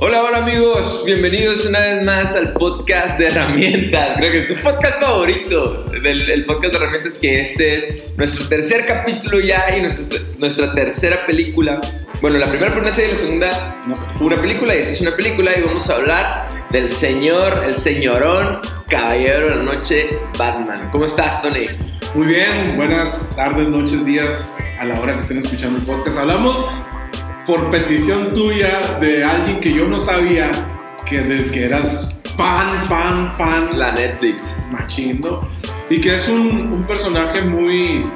Hola, hola amigos, bienvenidos una vez más al podcast de herramientas. Creo que es su podcast favorito del el podcast de herramientas, que este es nuestro tercer capítulo ya y nuestro- nuestra tercera película. Bueno, la primera fue una serie, la segunda fue una película y esta es una película y vamos a hablar del señor, el señorón, caballero de la noche, Batman. ¿Cómo estás, Tony? Muy bien, buenas tardes, noches, días, a la hora que estén escuchando el podcast. Hablamos por petición tuya de alguien que yo no sabía que del que eras fan, fan, fan, La Netflix. machín, ¿no? Y que es un, un personaje muy,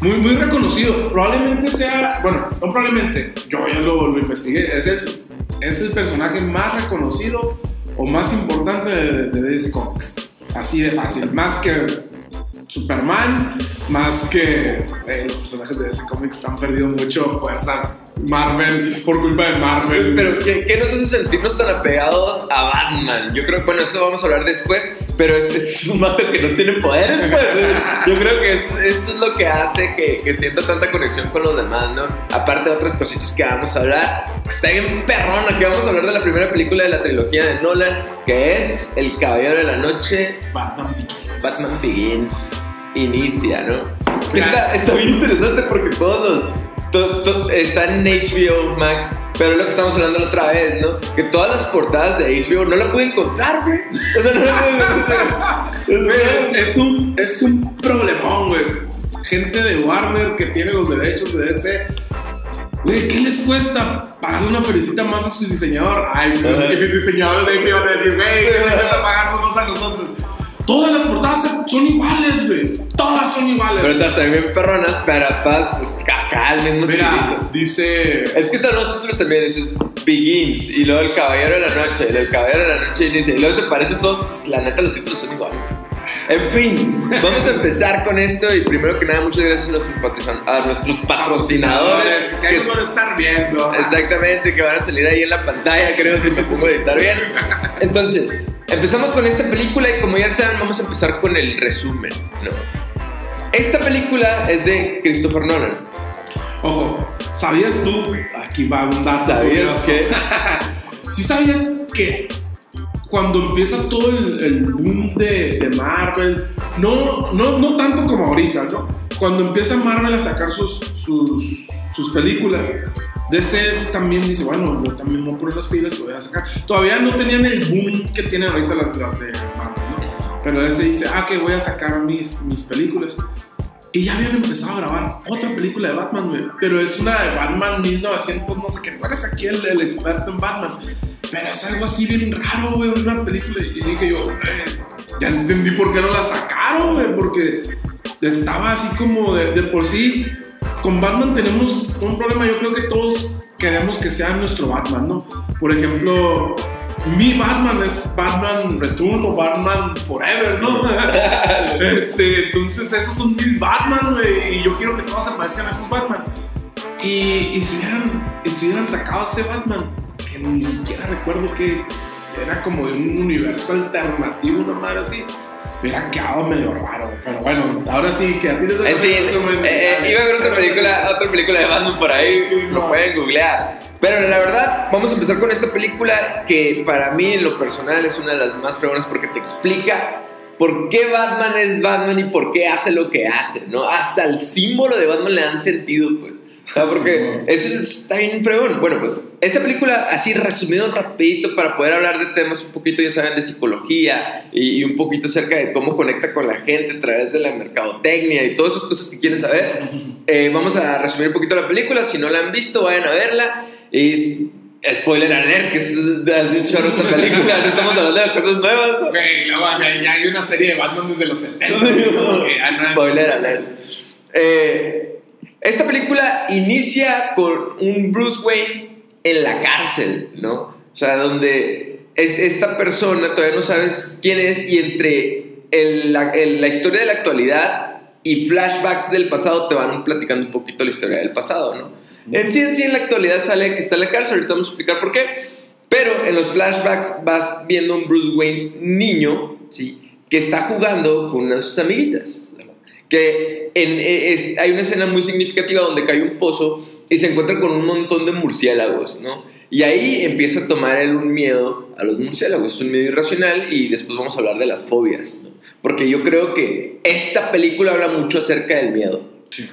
muy, muy reconocido. Probablemente sea, bueno, no probablemente, yo ya lo, lo investigué, es el, es el personaje más reconocido o más importante de, de DC Comics. Así de fácil, más que Superman, más que eh, los personajes de DC Comics han perdido mucho fuerza. Marvel, por culpa de Marvel. Pero, ¿qué, qué nos hace sentirnos tan apegados a Batman? Yo creo, bueno, eso vamos a hablar después, pero es, es un mato que no tiene poderes, pues. Yo creo que es- esto es lo que hace que, que sienta tanta conexión con los demás, ¿no? Aparte de otras cositas que vamos a hablar. Está bien perrón, aquí vamos a hablar de la primera película de la trilogía de Nolan, que es El Caballero de la Noche, Batman Begins. Batman Begins inicia, ¿no? Está, está bien interesante porque todos los. to- to- está en HBO Max, pero es lo que estamos hablando la otra vez, ¿no? Que todas las portadas de HBO no la pude encontrar, güey. O sea, no la pude encontrar. es, es un, es un problemón, güey. Gente de Warner que tiene los derechos de DC. Güey, ¿qué les cuesta pagar una felicita más a su diseñador? Ay, mis diseñadores de ahí iban a decir, güey, ¿qué les cuesta pagarnos más a nosotros? Todas las portadas son iguales, güey. Todas son iguales. Pero todas también bien perronas, pero todas pues, acá al mismo Mira, estilito. dice. Es que están los títulos también, dices Begins, y luego El Caballero de la Noche, y luego El Caballero de la Noche inicia, y luego se parecen todos, pues, la neta los títulos son iguales. En fin, vamos a empezar con esto y primero que nada muchas gracias a nuestros, patrocin- a nuestros patrocinadores. Que que van a estar viendo. Exactamente, que van a salir ahí en la pantalla, creo, si me pongo a editar bien. Entonces, empezamos con esta película y como ya saben, vamos a empezar con el resumen, ¿no? Esta película es de Christopher Nolan. Ojo, ¿sabías tú? Aquí va un dato. ¿Sabías que? ¿Sí sabías que cuando empieza todo el, el boom de, de Marvel, no, no, no tanto como ahorita, ¿no? Cuando empieza Marvel a sacar sus, sus, sus películas, DC también dice, bueno, yo también voy a poner las pilas y voy a sacar. Todavía no tenían el boom que tienen ahorita las, las de Marvel, ¿no? Pero DC dice, ah, que voy a sacar mis, mis películas. Y ya habían empezado a grabar otra película de Batman, güey. Pero es una de Batman 1900, no sé qué. Tú eres aquí el, el experto en Batman. Pero es algo así bien raro, güey. Una película. Y dije yo, eh, ya entendí por qué no la sacaron, güey. Porque estaba así como de, de por sí. Con Batman tenemos un problema. Yo creo que todos queremos que sea nuestro Batman, ¿no? Por ejemplo, mi Batman es Batman Return o Batman Forever, ¿no? este, entonces esos son mis Batman, güey, y yo quiero que todos se parezcan a esos Batman. Y, y si, hubieran, y si hubieran sacado ese Batman, que ni siquiera recuerdo que era como de un universo alternativo, una madre así, hubiera quedado medio raro. Pero bueno, ahora sí, que a ti te toca sí, eh, eh, iba a ver otra película, otra película de Batman por ahí, Sí, lo no. pueden googlear. Pero la verdad, vamos a empezar con esta película que para mí en lo personal es una de las más fregonas porque te explica por qué Batman es Batman y por qué hace lo que hace, ¿no? Hasta el símbolo de Batman le dan sentido, pues. Porque eso está bien fregón. Bueno, pues esta película, así resumido rapidito para poder hablar de temas un poquito, ya saben, de psicología y, y un poquito acerca de cómo conecta con la gente a través de la mercadotecnia y todas esas cosas que quieren saber. Eh, vamos a resumir un poquito la película. Si no la han visto, vayan a verla. Y spoiler alert, que es de un chorro esta película. No estamos hablando de cosas nuevas. ¿no? Güey, luego ya, hay una serie de Batman desde los 70. como que, ah, no, Spoiler alert. Eh, esta película inicia con un Bruce Wayne en la cárcel, ¿no? O sea, donde es, esta persona todavía no sabes quién es y entre el- la, el- la historia de la actualidad y flashbacks del pasado te van platicando un poquito la historia del pasado, ¿no? En sí, en sí, en la actualidad sale que está en la cárcel, ahorita vamos a explicar por qué, pero en los flashbacks vas viendo un Bruce Wayne niño, ¿sí? Que está jugando con una de sus amiguitas. Que en- eh, es- hay una escena muy significativa donde cae un pozo y se encuentra con un montón de murciélagos, ¿no? Y ahí empieza a tomar él un miedo a los murciélagos, es un miedo irracional y después vamos a hablar de las fobias, ¿no? Porque yo creo que esta película habla mucho acerca del miedo. Sí.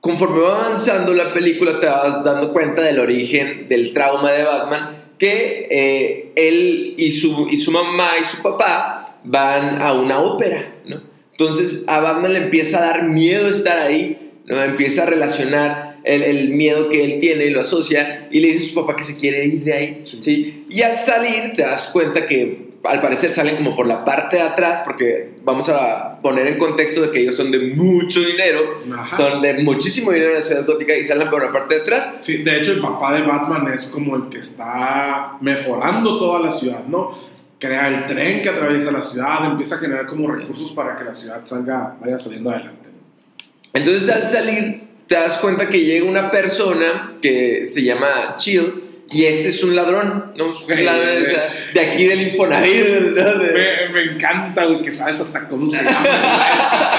Conforme va avanzando la película te vas dando cuenta del origen del trauma de Batman, que eh, él y su, y su mamá y su papá van a una ópera, ¿no? Entonces a Batman le empieza a dar miedo estar ahí, ¿no? Empieza a relacionar el, el miedo que él tiene y lo asocia y le dice a su papá que se quiere ir de ahí, ¿sí? Y al salir te das cuenta que al parecer salen como por la parte de atrás, porque vamos a poner en contexto de que ellos son de mucho dinero, Ajá. son de muchísimo dinero en la ciudad gótica y salen por la parte de atrás. Sí, de hecho el papá de Batman es como el que está mejorando toda la ciudad, ¿no? Crea el tren que atraviesa la ciudad, empieza a generar como recursos para que la ciudad salga, vaya saliendo adelante. Entonces al salir te das cuenta que llega una persona que se llama Chill y este es un ladrón, ¿no? Es un ladrón, güey. o sea, de aquí del Infonavit. ¿no? De- Me, me encanta, güey, que sabes hasta cómo se llama.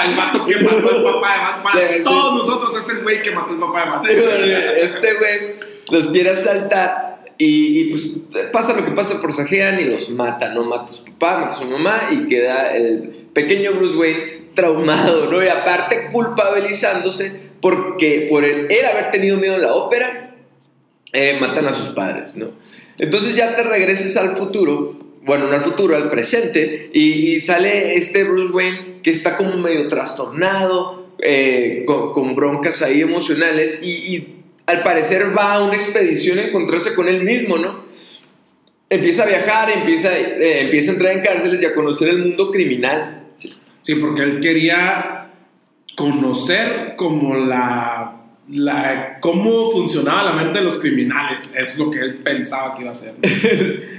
El, el vato que mató el papá de Batman. Para Sí, sí. todos nosotros es el güey que mató el papá de Batman. Sí, güey, este güey los quiere asaltar y, y, pues pasa lo que pasa, forcejean y los mata, ¿no? Mata a su papá, mata a su mamá y queda el pequeño Bruce Wayne traumado, ¿no? Y aparte culpabilizándose porque por el, él haber tenido miedo en la ópera, eh, matan a sus padres, ¿no? Entonces ya te regreses al futuro, bueno, no al futuro, al presente, y, y sale este Bruce Wayne que está como medio trastornado, eh, con, con broncas ahí emocionales, y, y al parecer va a una expedición a encontrarse con él mismo, ¿no? Empieza a viajar, empieza, eh, empieza a entrar en cárceles y a conocer el mundo criminal. ¿sí? Sí, porque él quería conocer como la, la cómo funcionaba la mente de los criminales. Es lo que él pensaba que iba a hacer. ¿no?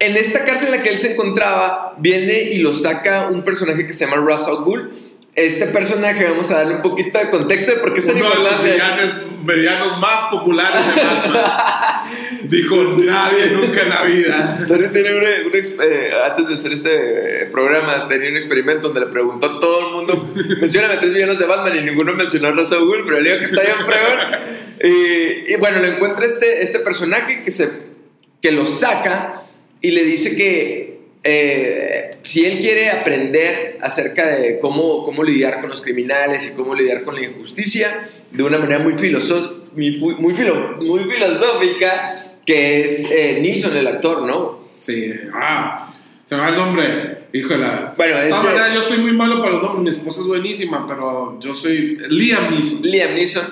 En esta cárcel en la que él se encontraba, viene y lo saca un personaje que se llama Russell Gould. Este personaje, vamos a darle un poquito de contexto de por qué Uno de los villanos, villanos más populares de Batman. Dijo nadie nunca en la vida. Tiene eh, antes de hacer este eh, programa, tenía un experimento donde le preguntó a todo el mundo: mencióname tres villanos de Batman y ninguno mencionó a Russell Gould, pero le digo que está bien fregón. Y, y bueno, le encuentra este, este personaje que, se, que lo saca y le dice que eh, si él quiere aprender acerca de cómo, cómo lidiar con los criminales y cómo lidiar con la injusticia de una manera muy, filoso- muy, fu- muy, filo- muy filosófica, que es eh, Nilsson, el actor, ¿no? Sí, ah, se me va el nombre. Híjole. Bueno, maneras, yo soy muy malo para los nombres. Mi esposa es buenísima, pero yo soy Liam Neeson. Liam Neeson.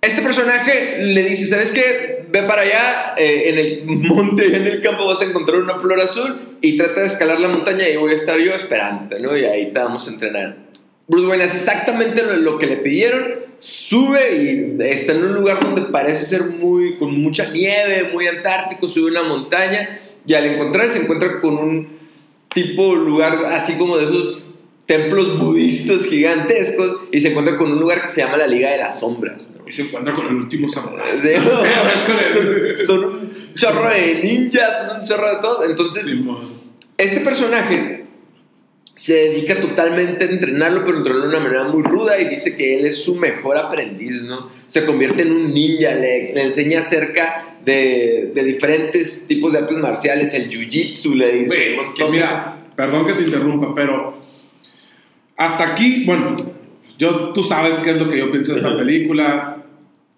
Este personaje le dice, ¿sabes qué? Ve para allá, eh, en el monte, en el campo vas a encontrar una flor azul y trata de escalar la montaña y voy a estar yo esperándote, ¿no? Y ahí te vamos a entrenar. Bruce Wayne hace exactamente lo, lo que le pidieron, sube y está en un lugar donde parece ser muy, con mucha nieve, muy antártico, sube una montaña y al encontrar se encuentra con un tipo lugar así como de esos templos budistas gigantescos y se encuentra con un lugar que se llama la Liga de las Sombras. ¿no? Y se encuentra con el último samurai. Sí, son, son un chorro de ninjas, son un chorro de todo. Entonces, Simón. este personaje se dedica totalmente a entrenarlo, pero entrenarlo de una manera muy ruda y dice que él es su mejor aprendiz, ¿no? Se convierte en un ninja, le, le enseña acerca de, de diferentes tipos de artes marciales, el jiu-jitsu, le dice. Que mira, perdón que te interrumpa, pero hasta aquí, bueno, yo, tú sabes qué es lo que yo pienso de esta película.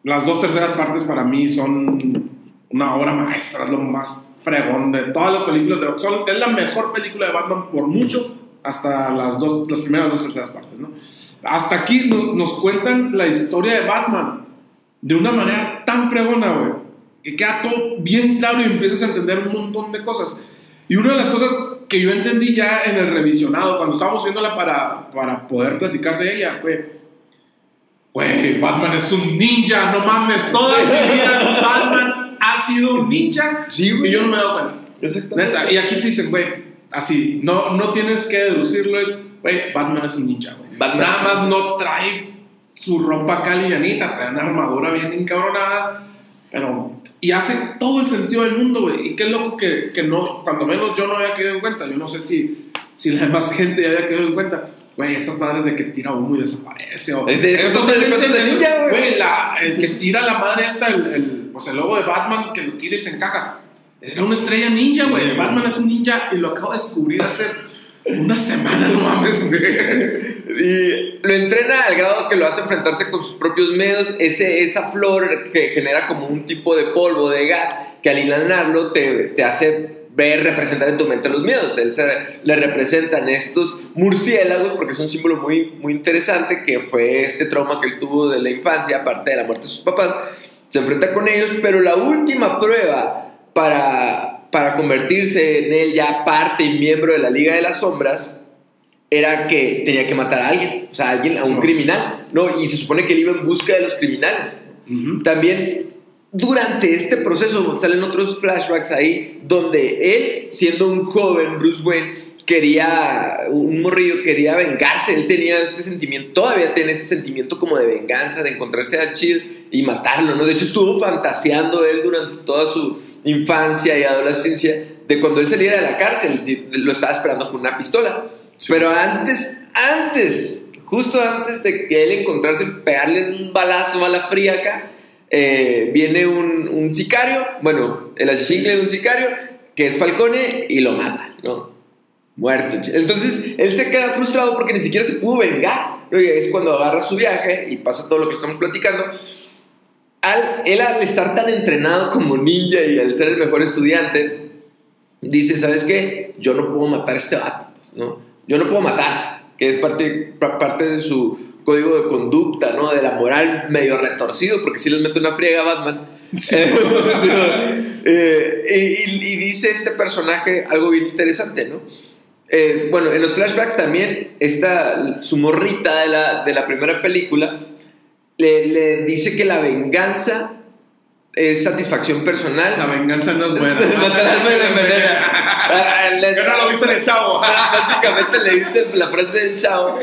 Las dos terceras partes para mí son una obra maestra, es lo más fregón de todas las películas. De, son, es la mejor película de Batman por mucho, hasta las, dos, las primeras dos terceras partes, ¿no? Hasta aquí no- nos cuentan la historia de Batman de una manera tan fregona, güey, que queda todo bien claro y empiezas a entender un montón de cosas. Y una de las cosas que yo entendí ya en el revisionado, cuando estábamos viéndola para, para poder platicar de ella, fue, güey, Batman es un ninja, no mames, toda mi vida Batman ha sido un ninja Sí, güey. y yo no me he dado cuenta. Neta, y aquí te dicen, güey, así, no, no tienes que deducirlo, es, güey, Batman es un ninja, güey. Nada más no trae su ropa acá livianita, trae una armadura bien encabronada, pero... Y hace todo el sentido del mundo, güey. Y qué loco que, que no, cuando menos yo no había quedado en cuenta. Yo no sé si, si la demás gente ya había quedado en cuenta. güey, esas madres de que tira humo y desaparece. O, Es de- de- de eso. ninja, güey. Güey, el que tira la madre esta, el, el, pues el logo de Batman, que lo tira y se encaja. Era una estrella ninja, güey. Batman es un ninja y lo acabo de descubrir hace una semana, no mames. Y lo entrena al grado que lo hace enfrentarse con sus propios medios. Ese, esa flor que genera como un tipo de polvo, de gas, que al inhalarlo te, te hace ver, representar en tu mente los miedos. Él se, le representan estos murciélagos porque es un símbolo muy, muy interesante que fue este trauma que él tuvo de la infancia, aparte de la muerte de sus papás. Se enfrenta con ellos, pero la última prueba para, para convertirse en él ya parte y miembro de la Liga de las Sombras era que tenía que matar a alguien, o sea, a alguien, a un criminal, ¿no? Y se supone que él iba en busca de los criminales. También durante este proceso salen otros flashbacks ahí donde él, siendo un joven Bruce Wayne, quería, un morrillo, quería vengarse, él tenía este sentimiento, todavía tiene este sentimiento como de venganza, de encontrarse a Chill y matarlo, ¿no? De hecho estuvo fantaseando él durante toda su infancia y adolescencia de cuando él saliera de la cárcel, lo estaba esperando con una pistola. Sí. Pero antes, antes, justo antes de que él encontrarse, pegarle un balazo a la fría acá, eh, viene un, un sicario, bueno, el achichincle de un sicario, que es Falcone, y lo mata, ¿no? Muerto. Entonces, él se queda frustrado porque ni siquiera se pudo vengar. es cuando agarra su viaje y pasa todo lo que estamos platicando. Al, él al estar tan entrenado como ninja y al ser el mejor estudiante, dice, ¿sabes qué? Yo no puedo matar a este vato, pues, ¿no? Yo no puedo matar, que es parte, pa- parte de su código de conducta, ¿no? De la moral medio retorcido, porque si les mete una friega a Batman. Eh, y, y- y dice este personaje algo bien interesante, ¿no? Eh, bueno, en los flashbacks también, esta, su morrita de la, de la primera película le, le dice que la venganza es satisfacción personal. La venganza no es buena. Matar al alma y la envenena. Ah, le- Que no lo viste en el chavo. Básicamente le dice la frase del chavo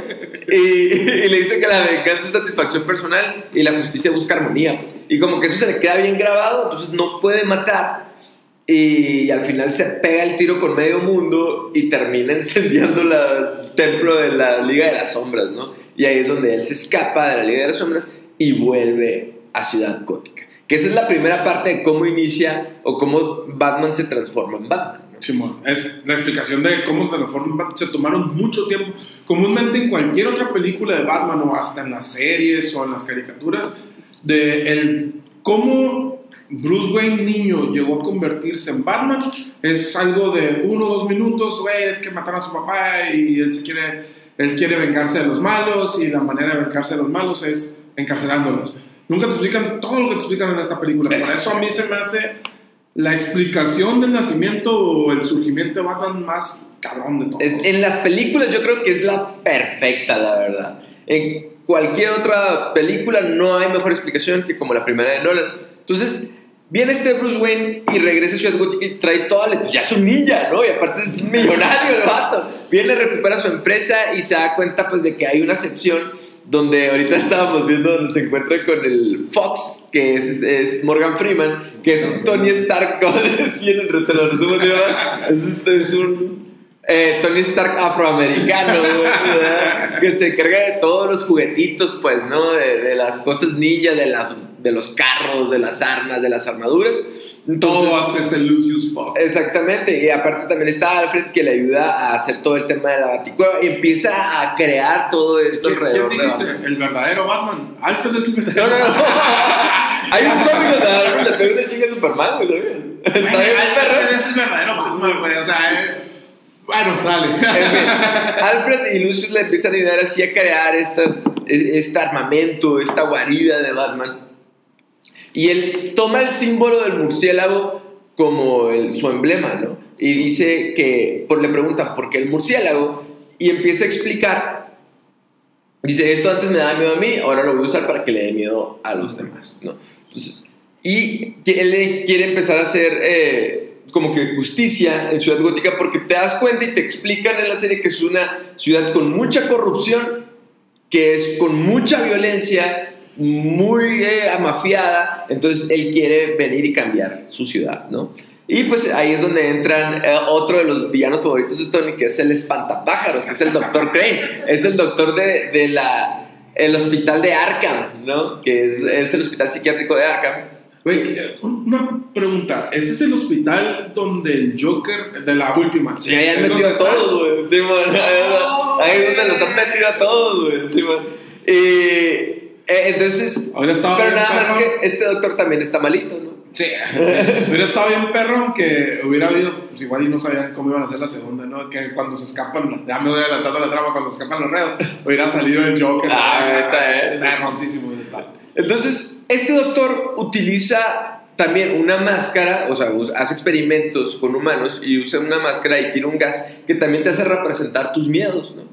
y, y le dice que la venganza es satisfacción personal y la justicia busca armonía. pues. Y como que eso se le queda bien grabado, entonces no puede matar. Y, al final se pega el tiro con medio mundo y termina incendiando la- el templo de la Liga de las Sombras, ¿no? Y ahí es donde él se escapa de la Liga de las Sombras y vuelve a Ciudad Gótica. Que esa es la primera parte de cómo inicia o cómo Batman se transforma en Batman. ¿no? Simón, es la explicación de cómo se transforma Batman. Se tomaron mucho tiempo. Comúnmente en cualquier otra película de Batman o hasta en las series o en las caricaturas, de el cómo Bruce Wayne niño llegó a convertirse en Batman es algo de uno o dos minutos, güey, es que mataron a su papá y él se quiere, él quiere vengarse de los malos y la manera de vengarse de los malos es encarcelándolos. Nunca te explican todo lo que te explican en esta película. Por Es- eso a mí se me hace la explicación del nacimiento o el surgimiento de Batman más cabrón de todos. En las películas yo creo que es la perfecta, la verdad. En cualquier otra película no hay mejor explicación que como la primera de Nolan. Entonces, viene este Bruce Wayne y regresa a Ciudad Gótica y trae toda la... pues ya es un ninja, ¿no? Y aparte es millonario el vato. Viene, recupera su empresa y se da cuenta pues de que hay una sección donde ahorita estábamos viendo donde se encuentra con el Fox, que es, es Morgan Freeman, que es un Tony Stark, como decían, te resumo es, es un eh, Tony Stark afroamericano, ¿verdad? que se encarga de todos los juguetitos, pues, ¿no? De, de las cosas ninja, de, las, de los carros, de las armas, de las armaduras. Entonces, todo hace ese Lucius Fox. Exactamente, y aparte también está Alfred que le ayuda a hacer todo el tema de la baticueva y empieza a crear todo esto ¿Quién, alrededor quién de dijiste? El verdadero Batman. Alfred es el verdadero No, no, no. Hay un cómic a Alfred le pega una chinga a Superman, güey. Está bien. Alfred es el verdadero Batman, güey. O sea, eh, bueno, dale. Alfred y Lucius le empiezan a ayudar así a crear esta, este armamento, esta guarida de Batman. Y él toma el símbolo del murciélago como el- su emblema, ¿no? Y dice que, por, le preguntan por qué el murciélago, y empieza a explicar. Dice, esto antes me daba miedo a mí, ahora lo voy a usar para que le dé miedo a los demás, ¿no? Entonces, y él quiere empezar a hacer eh, como que justicia en Ciudad Gótica porque te das cuenta y te explican en la serie que es una ciudad con mucha corrupción, que es con mucha violencia muy eh, amafiada, entonces él quiere venir y cambiar su ciudad, ¿no? Y pues ahí es donde entran eh, otro de los villanos favoritos de Tony, que es el espantapájaros, que es el Dr. Crane. Es el doctor de, de la el hospital de Arkham, ¿no? Que es, es el hospital psiquiátrico de Arkham. Güey, una pregunta. ¿Este es el hospital donde el Joker, de la última? Sí, ahí han ¿Es metido a todos, güey. Sí. No, Ahí es donde los han metido a todos, güey. Sí, man. Y, eh, entonces, pero nada más perrón. que este doctor también está malito, ¿no? Sí, hubiera estado bien perrón que hubiera habido, pues igual y no sabían cómo iban a hacer la segunda, ¿no? Que cuando se escapan, ya me voy adelantando la trama, cuando se escapan los reos, hubiera salido el Joker. Ah, está bien. Perroncísimo hubiera estado. Entonces, este doctor utiliza también una máscara, o sea, hace experimentos con humanos y usa una máscara y tira un gas que también te hace representar tus miedos, ¿no?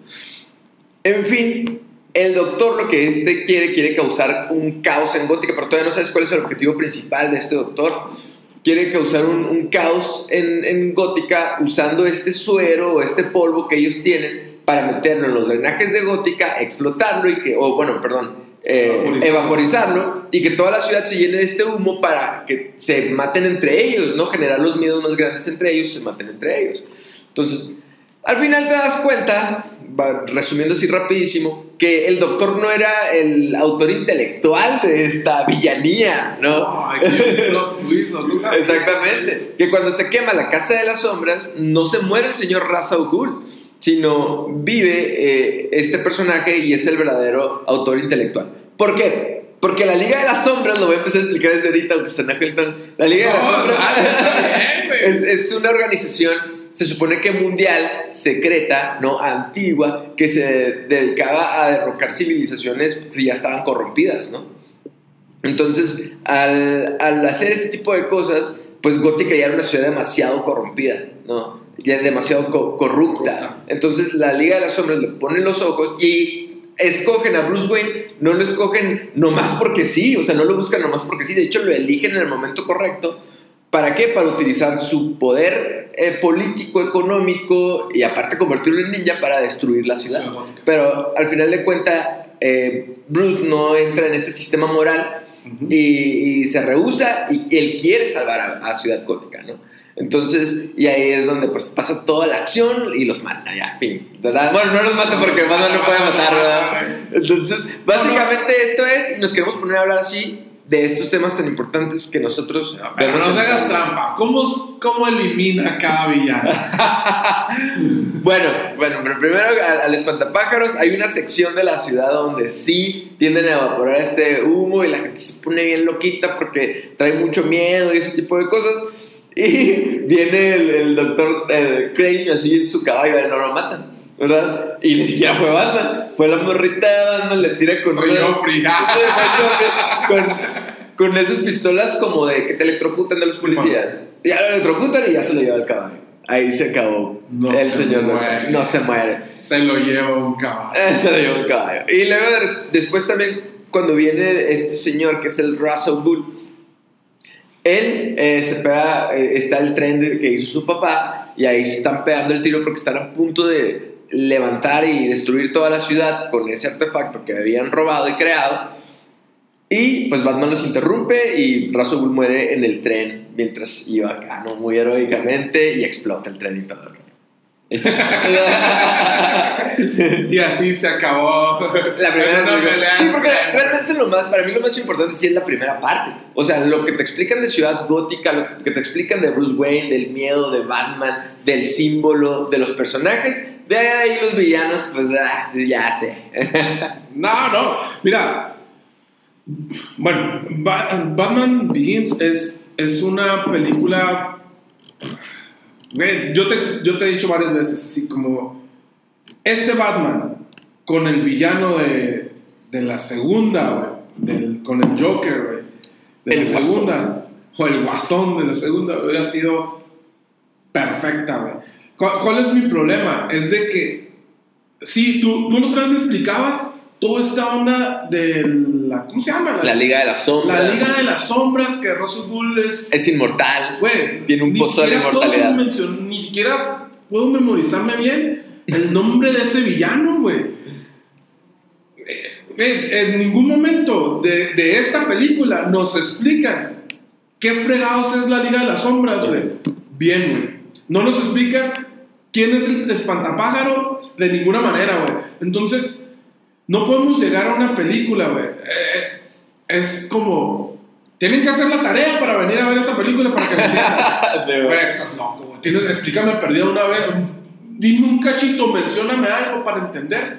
En fin, el doctor lo que este quiere, quiere causar un caos en Gótica, pero todavía no sabes cuál es el objetivo principal de este doctor. Quiere causar un, un caos en, en Gótica usando este suero o este polvo que ellos tienen para meterlo en los drenajes de Gótica, explotarlo y que, o bueno, perdón, eh, Vaporizarlo. evaporizarlo y que toda la ciudad se llene de este humo para que se maten entre ellos, ¿no? Generar los miedos más grandes entre ellos, se maten entre ellos. Entonces, al final te das cuenta, resumiendo así rapidísimo, que el doctor no era el autor intelectual de esta villanía, ¿no? Ay, qué plot twist, o cosas así. Exactamente. Que cuando se quema la casa de las sombras, no se muere el señor Ra's al Ghul, sino vive eh, este personaje y es el verdadero autor intelectual. ¿Por qué? Porque la Liga de las Sombras, lo voy a empezar a explicar desde ahorita, aunque suena Hilton. La Liga de las No, Sombras es, es una organización, se supone que mundial, secreta, ¿no? Antigua, que se dedicaba a derrocar civilizaciones que ya estaban corrompidas, ¿no? Entonces, al, al hacer este tipo de cosas, pues Gótica ya era una ciudad demasiado corrompida, ¿no? Ya demasiado co- corrupta. Entonces, la Liga de las Sombras le ponen los ojos y escogen a Bruce Wayne, no lo escogen nomás porque sí, o sea, no lo buscan nomás porque sí, de hecho lo eligen en el momento correcto. ¿Para qué? Para utilizar su poder eh, político, económico y aparte convertirlo en ninja para destruir la ciudad. Pero al final de cuentas, eh, Bruce no entra en este sistema moral Ujú. y, y se rehúsa y él quiere salvar a, a Ciudad Gótica, ¿no? Entonces, y ahí es donde pues pasa toda la acción y los mata, ya, fin. ¿verdad? Bueno, no los mata porque Batman no puede matar, ¿verdad? Entonces, básicamente esto es, nos queremos poner a hablar así de estos temas tan importantes que nosotros Pero vemos no en- nos hagas trampa. ¿Cómo, cómo elimina a cada villano? Bueno, bueno, pero primero al, al espantapájaros hay una sección de la ciudad donde sí tienden a evaporar este humo y la gente se pone bien loquita porque trae mucho miedo y ese tipo de cosas. Y viene el, el doctor eh, Crane así en su caballo y no lo matan, ¿verdad? Y ni siquiera fue Batman, fue la morrita de Batman, le tira con unas- Joffrey. con, con esas pistolas como de que te electrocutan de los Sí, policías. Ya lo electrocutan y ya se lo lleva el caballo. Ahí se acabó. No el se señor no- muere. no se muere. Se lo lleva un caballo. Eh, Se lo llevó el caballo. Y luego de- después también, cuando viene este señor que es el Russell Bull, él eh, se pega, eh, está el tren de- que hizo su papá y ahí se están pegando el tiro porque están a punto de levantar y destruir toda la ciudad con ese artefacto que habían robado y creado. Y pues Batman los interrumpe y Bull muere en el tren mientras iba acá, ¿no? Muy heroicamente y explota el tren y todo. Y así se acabó. La primera Una pelea. Sí, porque realmente lo más, para mí lo más importante sí es la primera parte. O sea, lo que te explican de Ciudad Gótica, lo que te explican de Bruce Wayne, del miedo de Batman, del símbolo, de los personajes. De ahí los villanos, pues ah, sí, ya sé. No, no. Mira. Bueno, Ba- Batman Begins es, es una película. Yo te, yo te he dicho varias veces, así como. Este Batman con el villano de, de la segunda, güey. del- Con el Joker, güey. De El la Guasón. segunda. O el guasón de la segunda. Hubiera sido perfecta, güey. ¿Cuál, cuál es mi problema? Es de que. Sí, tú, tú la otra vez me explicabas toda esta onda de la. ¿Cómo se llama? La Liga de las Sombras. La Liga de las Sombras, que Russell Bull es. Es inmortal. Güey, Tiene un pozo de inmortalidad. ni siquiera puedo memorizarme bien el nombre de ese villano, güey. Eh, en ningún momento de, de esta película nos explican qué fregados es la Liga de las Sombras, güey. Bien, güey. No nos explican quién es el espantapájaro de ninguna manera, güey. Entonces, no podemos llegar a una película, güey. Es, es como. Tienen que hacer la tarea para venir a ver esta película para que la. Güey, estás loco, güey. Tienes, explícame perdido una vez. Dime un cachito, mencióname algo para entender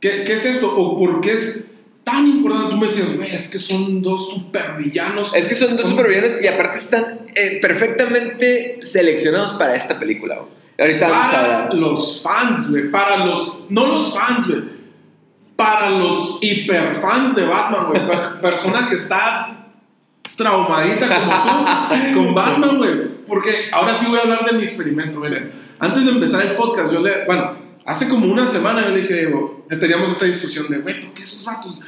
qué, qué es esto o por qué es tan importante. Tú me decías, güey, es que son dos supervillanos. Es que son dos supervillanos y aparte están eh, perfectamente seleccionados para esta película, güey. Ahorita para los fans, güey. Para los. No los fans, güey. Para los hiperfans de Batman, güey. per- Persona que está traumadita como tú con Batman, güey. Porque ahora sí voy a hablar de mi experimento, miren. Antes de empezar el podcast, yo le. Bueno, hace como una semana yo le dije, digo, teníamos esta discusión de, güey, ¿por qué esos vatos?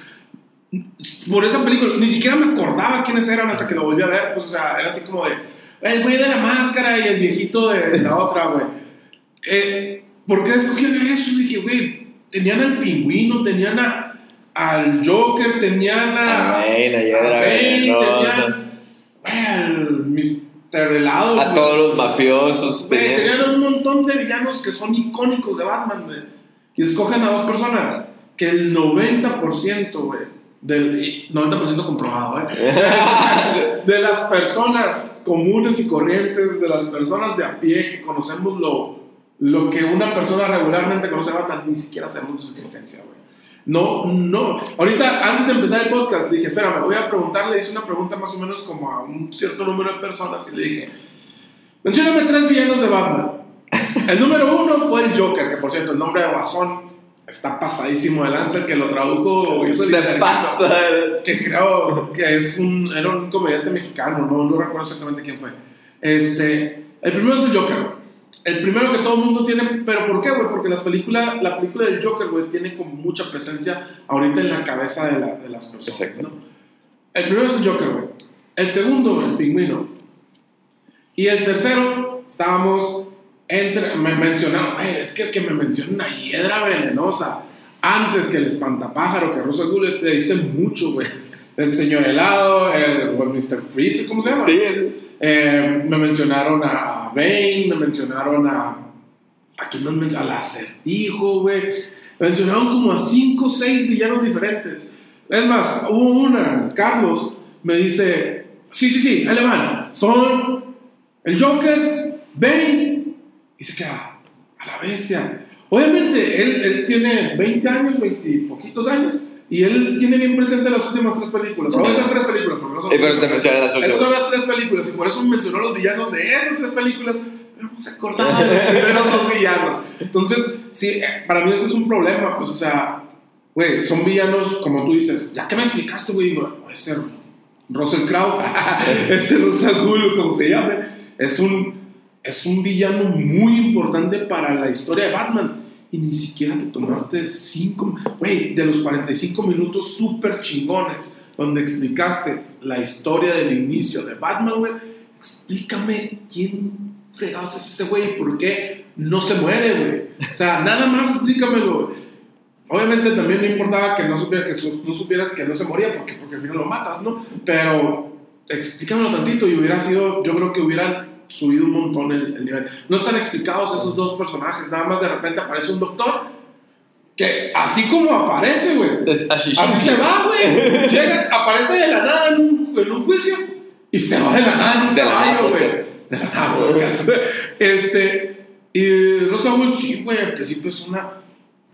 Por esa película, ni siquiera me acordaba quiénes eran hasta que lo volví a ver. Pues, o sea, era así como de, el güey de la máscara y el viejito de, de la otra, güey. Eh, ¿Por qué escogieron eso? Y dije, güey, tenían al pingüino, tenían a, al Joker, tenían a. A era Bane, tenían. güey, al Mr. Helado. A todos los mafiosos. Tenían un montón de villanos que son icónicos de Batman, güey. Y escogen a dos personas que el 90%, güey, del y 90% comprobado, ¿eh? de las personas comunes y corrientes, de las personas de a pie que conocemos lo, lo que una persona regularmente conoce a Batman, ni siquiera sabemos de su existencia, güey. No, no. Ahorita, antes de empezar el podcast, dije, espera, me voy a preguntar, le hice una pregunta más o menos como a un cierto número de personas y le dije, mencióname tres villanos de Batman. El número uno fue el Joker, que por cierto, el nombre de Guasón está pasadísimo de lanza, el que lo tradujo hizo Se pasa. que creo que es un, era un comediante mexicano, no, no recuerdo exactamente quién fue. Este, el primero es el Joker. El primero que todo el mundo tiene, pero ¿por qué, güey? Porque las películas, la película del Joker, güey, tiene como mucha presencia ahorita en la cabeza de, la- de las personas, Exacto. ¿no? El primero es el Joker, güey. El segundo, el pingüino. Y el tercero, estábamos entre, me mencionaron, "Güey, es que el que me menciona una hiedra venenosa, antes que el espantapájaro, que Russell Goulet te dice mucho, güey. El señor helado, el, el Mr. Freeze, ¿cómo se llama? Sí, es- Eh, me mencionaron a, Bane, me mencionaron a. ¿A quién nos mencionaron? Al acertijo, güey. Me mencionaron como a cinco o seis villanos diferentes. Es más, hubo una, Carlos me dice: Sí, sí, sí, ahí le van. Son el Joker, Bane, y se queda a la bestia. Obviamente, él, él tiene 20 años, 20 y poquitos años. Y él tiene bien presente las últimas tres películas. O esas tres películas, porque no son pero las te mencionan las esas últimas. son las tres películas y por eso mencionó los villanos de esas tres películas, pero se acordaba de los primeros dos villanos. Entonces, sí, eh, para mí eso es un problema, pues, o sea, güey, son villanos, como tú dices, ya que me explicaste, güey, digo, puede ser Russell Crowe, ese Russell Gould, como se llame, es un, es un villano muy importante para la historia de Batman. Y ni siquiera te tomaste cinco, güey, de los 45 minutos súper chingones, donde explicaste la historia del inicio de Batman, güey. Explícame quién fregados es ese güey y por qué no se muere, güey. O sea, nada más explícamelo, güey. Obviamente también no importaba que no supieras que, no supieras que no se moría, porque, porque al final lo matas, ¿no? Pero explícamelo tantito y hubiera sido, yo creo que hubieran subido un montón el, el nivel. No están explicados esos dos personajes, nada más de repente aparece un doctor que así como aparece, güey, así. se va, güey. Llega, aparece de la nada en un, en un juicio y se va de la nada en un caballo, güey. De la nada podcast. Este, y Rosa Wood, sí, güey, al principio es una,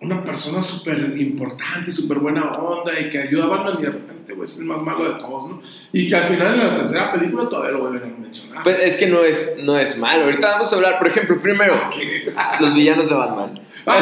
una persona súper importante, súper buena onda y que ayuda a Batman y de repente, güey, es el más malo de todos, ¿no? Y que al final en la tercera película todavía lo vuelven a mencionar. Pues es que no es, no es malo. Ahorita vamos a hablar, por ejemplo, primero, los villanos de Batman. Ah,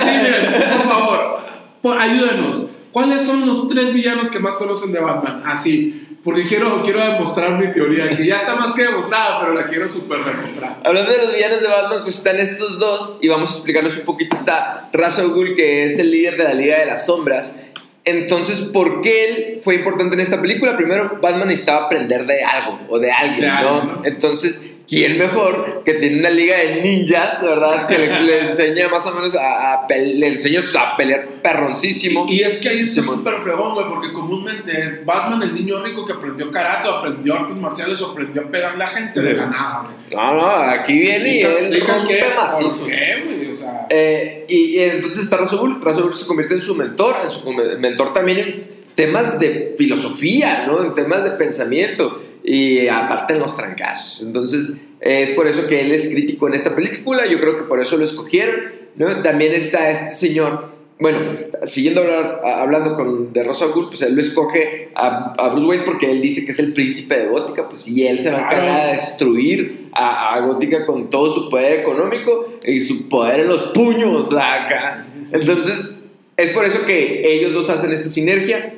sí, miren, por favor, por, ayúdenos. ¿Cuáles son los tres villanos que más conocen de Batman? Así, porque quiero, quiero demostrar mi teoría, que ya está más que demostrada, pero la quiero súper demostrar. Hablando de los villanos de Batman, pues están estos dos y vamos a explicarles un poquito. Está Ra's al Ghul, que es el líder de la Liga de las Sombras. Entonces, ¿por qué él fue importante en esta película? Primero, Batman necesitaba aprender de algo o de alguien, ¿no? Entonces, ¿quién mejor que tiene una liga de ninjas, verdad? Que le, le enseña más o menos a, le enseña a pelear perroncísimo. Y es que ahí Simón. súper fregón, güey, porque comúnmente es Batman el niño rico que aprendió karate, o aprendió artes marciales, o aprendió a pegarle a gente de la nada, güey. No, no, aquí viene y él qué, macizo. ¿Por qué, güey? Sea, Eh, y, y entonces está Razul. Razul se convierte en su mentor, en su mentor también en temas de filosofía, ¿no? En temas de pensamiento y aparte en los trancazos. Entonces es por eso que él es crítico en esta película. Yo creo que por eso lo escogieron, ¿no? También está este señor. Bueno, siguiendo hablar- hablando con de Rosa Gould, pues él lo escoge a, a Bruce Wayne porque él dice que es el príncipe de Gótica, pues y él se va a encargar de destruir a, a Gótica con todo su poder económico y su poder en los puños acá. Entonces, es por eso que ellos dos hacen esta sinergia.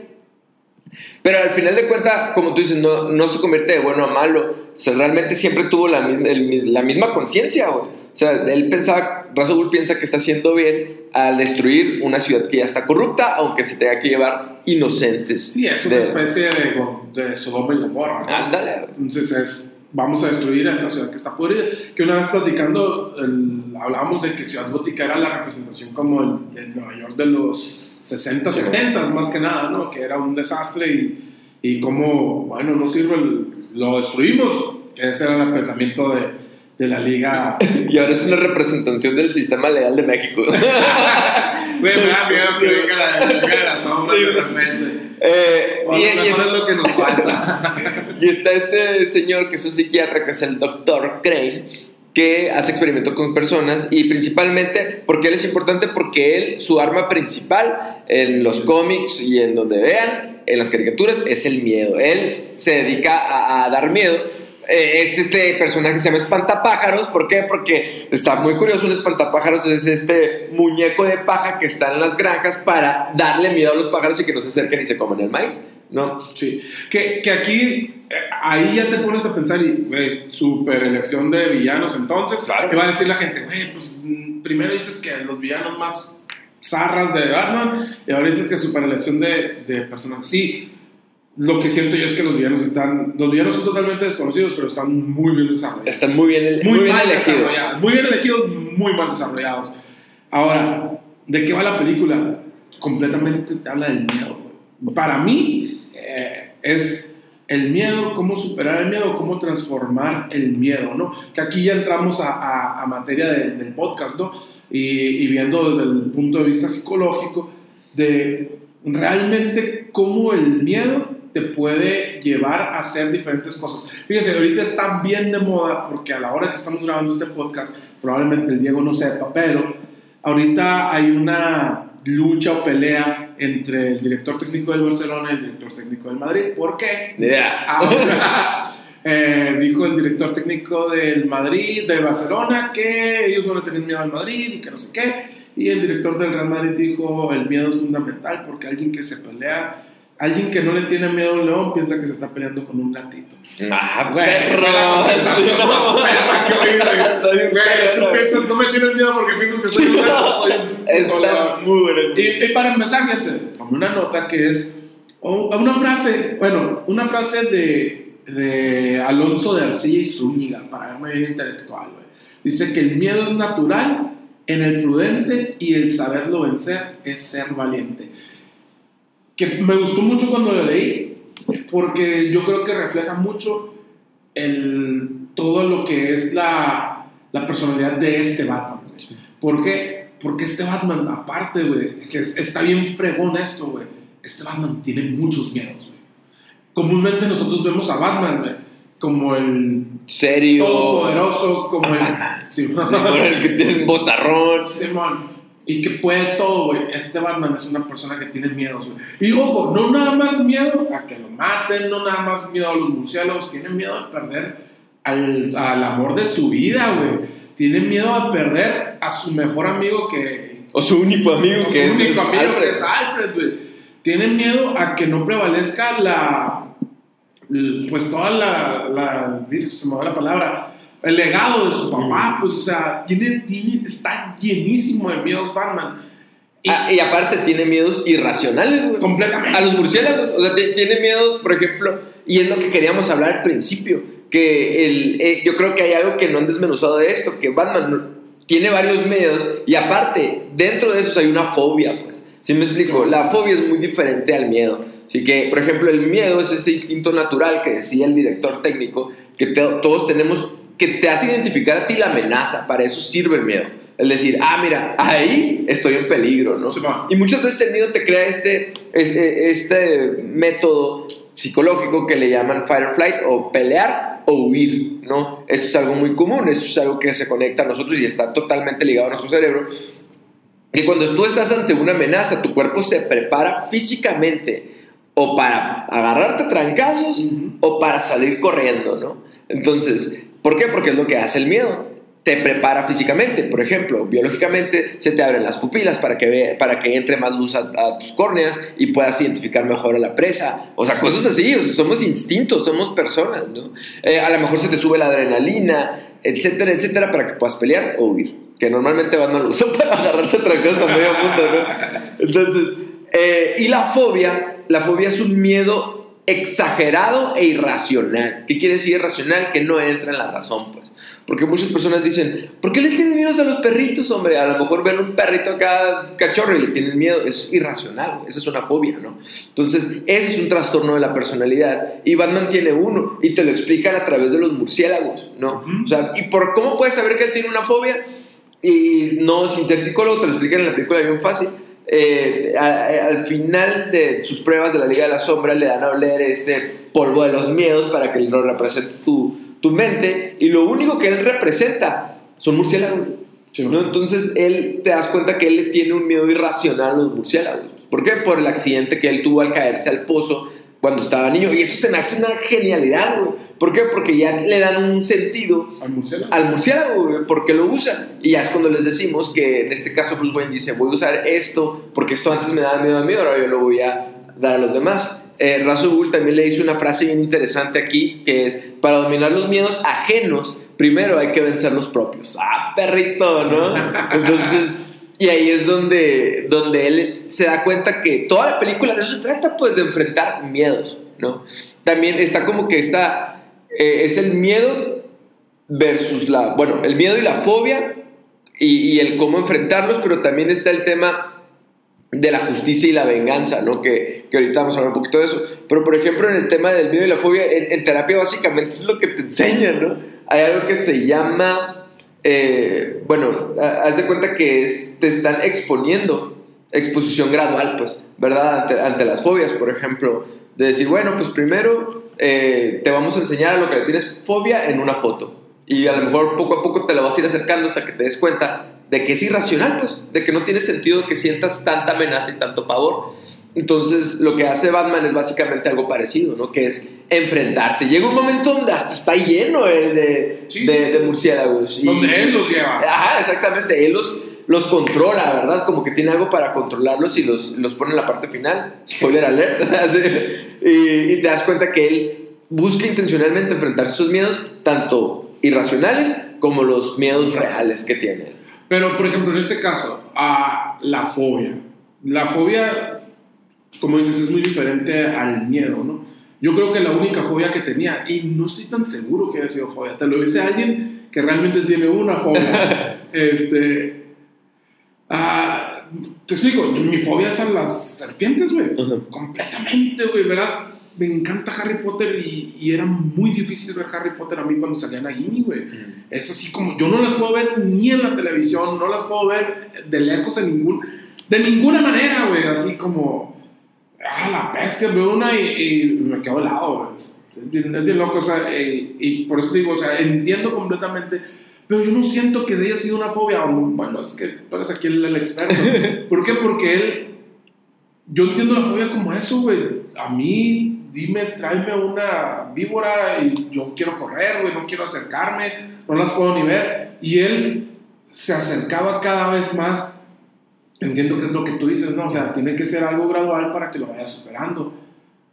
Pero al final de cuentas, como tú dices, no, no se convierte de bueno a malo. O sea, realmente siempre tuvo la, el- la misma conciencia. O sea, él pensaba, Ghul piensa que está haciendo bien al destruir una ciudad que ya está corrupta, aunque se tenga que llevar inocentes. sí, es una de- especie de, de Sodoma y Gomorra. Ándale. Entonces es, vamos a destruir a esta ciudad que está podrida. Que una vez platicando, el- hablábamos de que Ciudad Gótica era la representación como el, el Nueva York de los 60, Sí. 70 más que nada, ¿no? Que era un desastre y, y como, bueno, no sirve, el- lo destruimos. Ese era el pensamiento de, de la liga. Y ahora es una representación del sistema legal de México. Güey, me da miedo que venga la, venga la sombra de repente. Eh, y- y es- es lo que nos falta. Y está este señor que es un psiquiatra, que es el doctor Crane, que hace experimentos con personas y principalmente, porque él es importante? Porque él, su arma principal en los cómics y en donde vean, en las caricaturas, es el miedo. Él se dedica a, a dar miedo. Eh, es este personaje que se llama Espantapájaros. ¿Por qué? Porque está muy curioso. Un espantapájaros es este muñeco de paja que está en las granjas para darle miedo a los pájaros y que no se acerquen y se coman el maíz. ¿no? Sí, que, que aquí, eh, ahí ya te pones a pensar y, güey, super elección de villanos entonces. Claro. Y va a decir la gente, güey, pues mm, primero dices que los villanos más zarras de Batman y ahora dices que super elección de, de personas. Sí, lo que siento yo es que los villanos están, los villanos son totalmente desconocidos, pero están muy bien desarrollados. Están muy bien, muy, muy bien mal elegidos. desarrollados. Muy bien elegidos, muy mal desarrollados. Ahora, ¿de qué va la película? Completamente te habla del miedo. Para mí, eh, es el miedo, cómo superar el miedo, cómo transformar el miedo, ¿no? Que aquí ya entramos a, a- a materia del- del podcast, ¿no? Y, y viendo desde el punto de vista psicológico, de realmente cómo el miedo te puede llevar a hacer diferentes cosas. Fíjense, ahorita está bien de moda porque a la hora que estamos grabando este podcast, probablemente el Diego no sepa, pero ahorita hay una lucha o pelea entre el director técnico del Barcelona y el director técnico del Madrid. ¿Por qué? Ya. Ahora, eh, dijo el director técnico del Madrid, de Barcelona, que ellos no le tenían miedo al Madrid y que no sé qué. Y el director del Real Madrid dijo, el miedo es fundamental porque alguien que se pelea, alguien que no le tiene miedo a un león piensa que se está peleando con un gatito. Ah, Güey, perro. tú piensas, no me tienes miedo porque piensas que soy un gato, soy un Está muy bueno. Y, y para empezar, fíjense, con una nota que es o- una frase, bueno, una frase de, de Alonso de Arcilla y Zúñiga, para verme bien intelectual, güey. Dice que el miedo es natural en el prudente y el saberlo vencer es ser valiente. Que me gustó mucho cuando lo leí, porque yo creo que refleja mucho el, todo lo que es la, la personalidad de este Batman. ¿Por qué? Porque este Batman, aparte, güey, que es- está bien fregón esto, güey. Este Batman tiene muchos miedos, güey. Comúnmente nosotros vemos a Batman, güey, como el Serio. todopoderoso, como el... Sí, el que tiene un bozarrón. Simón. Y que puede todo, güey. Este Batman es una persona que tiene miedos, güey. Y ojo, no nada más miedo a que lo maten, no nada más miedo a los murciélagos, tiene miedo de perder al, al amor de su vida, güey. Tiene miedo de perder a su mejor amigo que... O su único amigo que su es único amigo Alfred. que es Alfred, güey. Tiene miedo a que no prevalezca la... Pues toda la... la se me va la palabra el legado de su papá, pues, o sea, tiene, tiene- está llenísimo de miedos Batman. Y Ah, y aparte tiene miedos irracionales, güey. completamente. A los murciélagos. O sea, te- tiene miedos, por ejemplo, y es lo que queríamos hablar al principio, que el, eh, yo creo que hay algo que no han desmenuzado de esto, que Batman tiene varios miedos y aparte, dentro de esos hay una fobia, pues. Si me explico? La fobia es muy diferente al miedo. Así que, por ejemplo, el miedo es ese instinto natural que decía el director técnico, que todos tenemos, que te hace identificar a ti la amenaza. Para eso sirve el miedo. El decir, ah, mira, ahí estoy en peligro, ¿no? y muchas veces el miedo te crea este, este, este método psicológico que le llaman fight or flight o pelear o huir, ¿no? Eso es algo muy común, eso es algo que se conecta a nosotros y está totalmente ligado a nuestro cerebro. Que cuando tú estás ante una amenaza, tu cuerpo se prepara físicamente o para agarrarte trancazos o para salir corriendo, ¿no? Entonces, ¿por qué? Porque es lo que hace el miedo te prepara físicamente. Por ejemplo, biológicamente se te abren las pupilas para que, para que entre más luz a, tus córneas y puedas identificar mejor a la presa. O sea, cosas así. O sea, somos instintos, somos personas, ¿no? Eh, a lo mejor se te sube la adrenalina, etcétera, etcétera, para que puedas pelear o huir. Que normalmente van lo usan para agarrarse otra cosa medio mundo, ¿no? Entonces, eh, y la fobia, la fobia es un miedo exagerado e irracional. ¿Qué quiere decir irracional? Que no entra en la razón, pues. Porque muchas personas dicen, ¿por qué le tienen miedo a los perritos, hombre? A lo mejor ven un perrito acá cachorro y le tienen miedo. Es irracional, esa es una fobia, ¿no? Entonces, ese es un trastorno de la personalidad. Y Batman tiene uno y te lo explican a través de los murciélagos, ¿no? O sea, ¿y por cómo puedes saber que él tiene una fobia? Y no sin ser psicólogo, te lo explican en la película bien fácil. Eh, al final de sus pruebas de la Liga de la Sombra le dan a oler este polvo de los miedos para que lo represente tu, tu mente y lo único que él representa son murciélagos. ¿no? Entonces él te das cuenta que él tiene un miedo irracional a los murciélagos. ¿Por qué? Por el accidente que él tuvo al caerse al pozo cuando estaba niño. Y eso se me hace una genialidad, güey. ¿Por qué? Porque ya le dan un sentido al murciélago, al murciélago porque lo usan. Y ya es cuando les decimos que en este caso Bruce Wayne dice, voy a usar esto porque esto antes me daba miedo a mí, ahora yo lo voy a dar a los demás eh, Bull también le hizo una frase bien interesante aquí, que es, para dominar los miedos ajenos, primero hay que vencer los propios. Ah, perrito, ¿no? Entonces, y ahí es donde, donde él se da cuenta que toda la película de eso se trata, pues, de enfrentar miedos, ¿no? También está como que está, eh, es el miedo versus la, bueno, el miedo y la fobia y, y el cómo enfrentarlos, pero también está el tema de la justicia y la venganza, ¿no? Que, que, ahorita vamos a hablar un poquito de eso. Pero, por ejemplo, en el tema del miedo y la fobia, en, terapia básicamente es lo que te enseñan, ¿no? Hay algo que se llama, eh, bueno, haz de cuenta que te están exponiendo, exposición gradual, pues, ¿verdad? Ante, las fobias, por ejemplo, de decir, bueno, pues primero eh, te vamos a enseñar a lo que le tienes fobia en una foto. Y a lo mejor poco a poco te lo vas a ir acercando hasta que te des cuenta de que es irracional, pues, de que no tiene sentido que sientas tanta amenaza y tanto pavor. Entonces, lo que hace Batman es básicamente algo parecido, ¿no? Que es enfrentarse. Llega un momento donde hasta está lleno de, de, murciélagos. donde él los lleva. Ajá, exactamente. Él los, los controla, ¿verdad? Como que tiene algo para controlarlos y los, los pone en la parte final. Spoiler alert. y, y te das cuenta que él busca intencionalmente enfrentarse a esos miedos, tanto irracionales como los miedos reales que tiene. Pero, por ejemplo, en este caso, a la fobia. La fobia, como dices, es muy diferente al miedo, ¿no? Yo creo que la única fobia que tenía, y no estoy tan seguro que haya sido fobia, te lo dice alguien que realmente tiene una fobia. este. Ah, te explico, mi fobia son las serpientes, güey. Completamente, güey. Verás, me encanta Harry Potter y, era muy difícil ver Harry Potter a mí cuando salían a Gini, güey. Mm. Es así como, yo no las puedo ver ni en la televisión, no las puedo ver de lejos en ningún, de ninguna manera, güey. Así como, ah, la bestia, veo una y, me quedo helado, güey. Es, bien, es bien, loco, o sea, eh, y por eso digo, o sea, entiendo completamente, pero yo no siento que haya sido una fobia. Bueno, es que tú eres aquí el, el experto. ¿Por qué? Porque él, yo entiendo la fobia como eso, güey. A mí dime, tráeme una víbora y yo quiero correr, güey, no quiero acercarme, no las puedo ni ver. Y él se acercaba cada vez más. Entiendo que es lo que tú dices, ¿no? O sea, tiene que ser algo gradual para que lo vaya superando.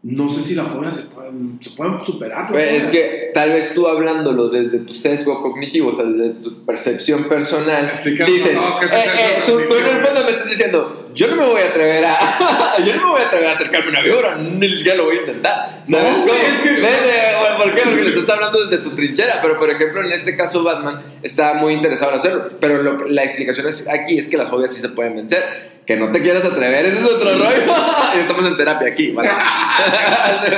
No sé si la fobia se puede, se puede superar. Pues, es que tal vez tú hablándolo desde tu sesgo cognitivo, o sea, desde tu percepción personal, Explicando dices, que es eh, el sesgo eh, tú, tú en el fondo me estás diciendo, yo no me voy a atrever a, yo no me voy a atrever a acercarme a una víbora, ni siquiera lo voy a intentar. ¿Sabes No, cómo? es que- Desde- bueno, ¿Por qué? Porque le estás hablando desde tu trinchera, pero por ejemplo en este caso Batman está muy interesado en hacerlo, pero lo- la explicación es, aquí es que las fobias sí se pueden vencer. Que no te quieras atrever, ese es otro rollo. Estamos en terapia aquí, ¿vale? A ver.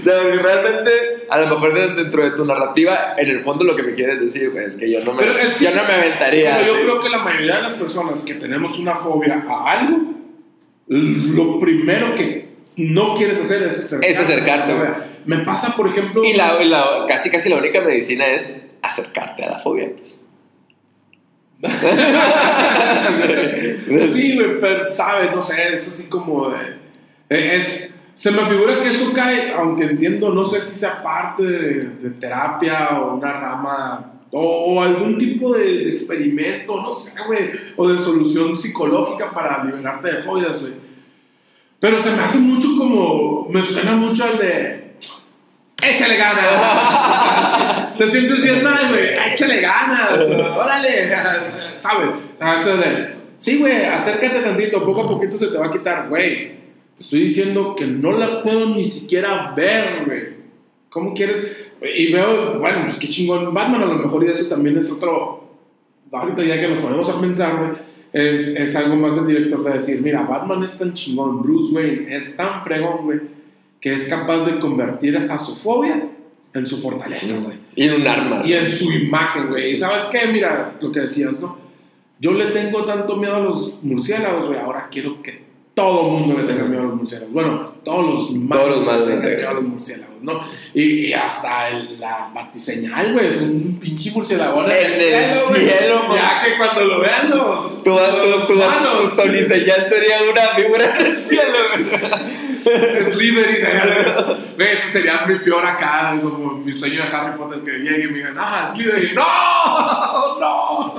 O sea, realmente, a lo mejor de- dentro de tu narrativa, en el fondo lo que me quieres decir, güey, es que yo no me, Pero es que- yo no me aventaría. Pero yo creo que la mayoría de las personas que tenemos una fobia a algo, lo primero que no quieres hacer es acercarte. Es acercarte, O sea, Me pasa, por ejemplo. Y la, la- casi casi la única medicina es acercarte a la fobia. Pues. Sí, güey, pero, ¿sabes? No sé, es así como de. eh, Es, se me figura que eso cae, aunque entiendo, no sé si sea parte de, de terapia o una rama. O, o algún tipo de, de experimento, no sé, güey. O de solución psicológica para liberarte de fobias, güey. Pero se me hace mucho como. Me suena mucho al de. Échale ganas. Te sientes bien mal, güey. Échale ganas. Órale. ¿Sabes? Eso de. Sí, güey, acércate tantito. Poco a poquito se te va a quitar, güey. Te estoy diciendo que no las puedo ni siquiera ver, güey. ¿Cómo quieres? Y veo, bueno, pues qué chingón. Batman a lo mejor y eso también es otro. Ahorita ya que nos ponemos a pensar, güey. Es, es algo más del director de decir, mira, Batman es tan chingón, Bruce Wayne es tan fregón, güey, que es capaz de convertir a su fobia en su fortaleza, güey. Y en un arma. Y en su imagen, güey. ¿Y sabes qué? Mira, lo que decías, ¿no? Yo le tengo tanto miedo a los murciélagos, güey. Ahora quiero que todo el mundo le tenga miedo a los murciélagos. Bueno, todos los malos, los malos le tengan miedo a los murciélagos, ¿no? Y, y hasta el- la batiseñal, güey, es un pinche murciélago en En el güey. cielo, man. Ya que cuando lo vean los, Tu, tu, los tu, humanos, tu toniseñal sería una figura en el cielo. güey. Slytherin. Güey, Ese sería mi peor acá, como mi sueño de Harry Potter que llegue y me digan, ah, Slytherin, no, no,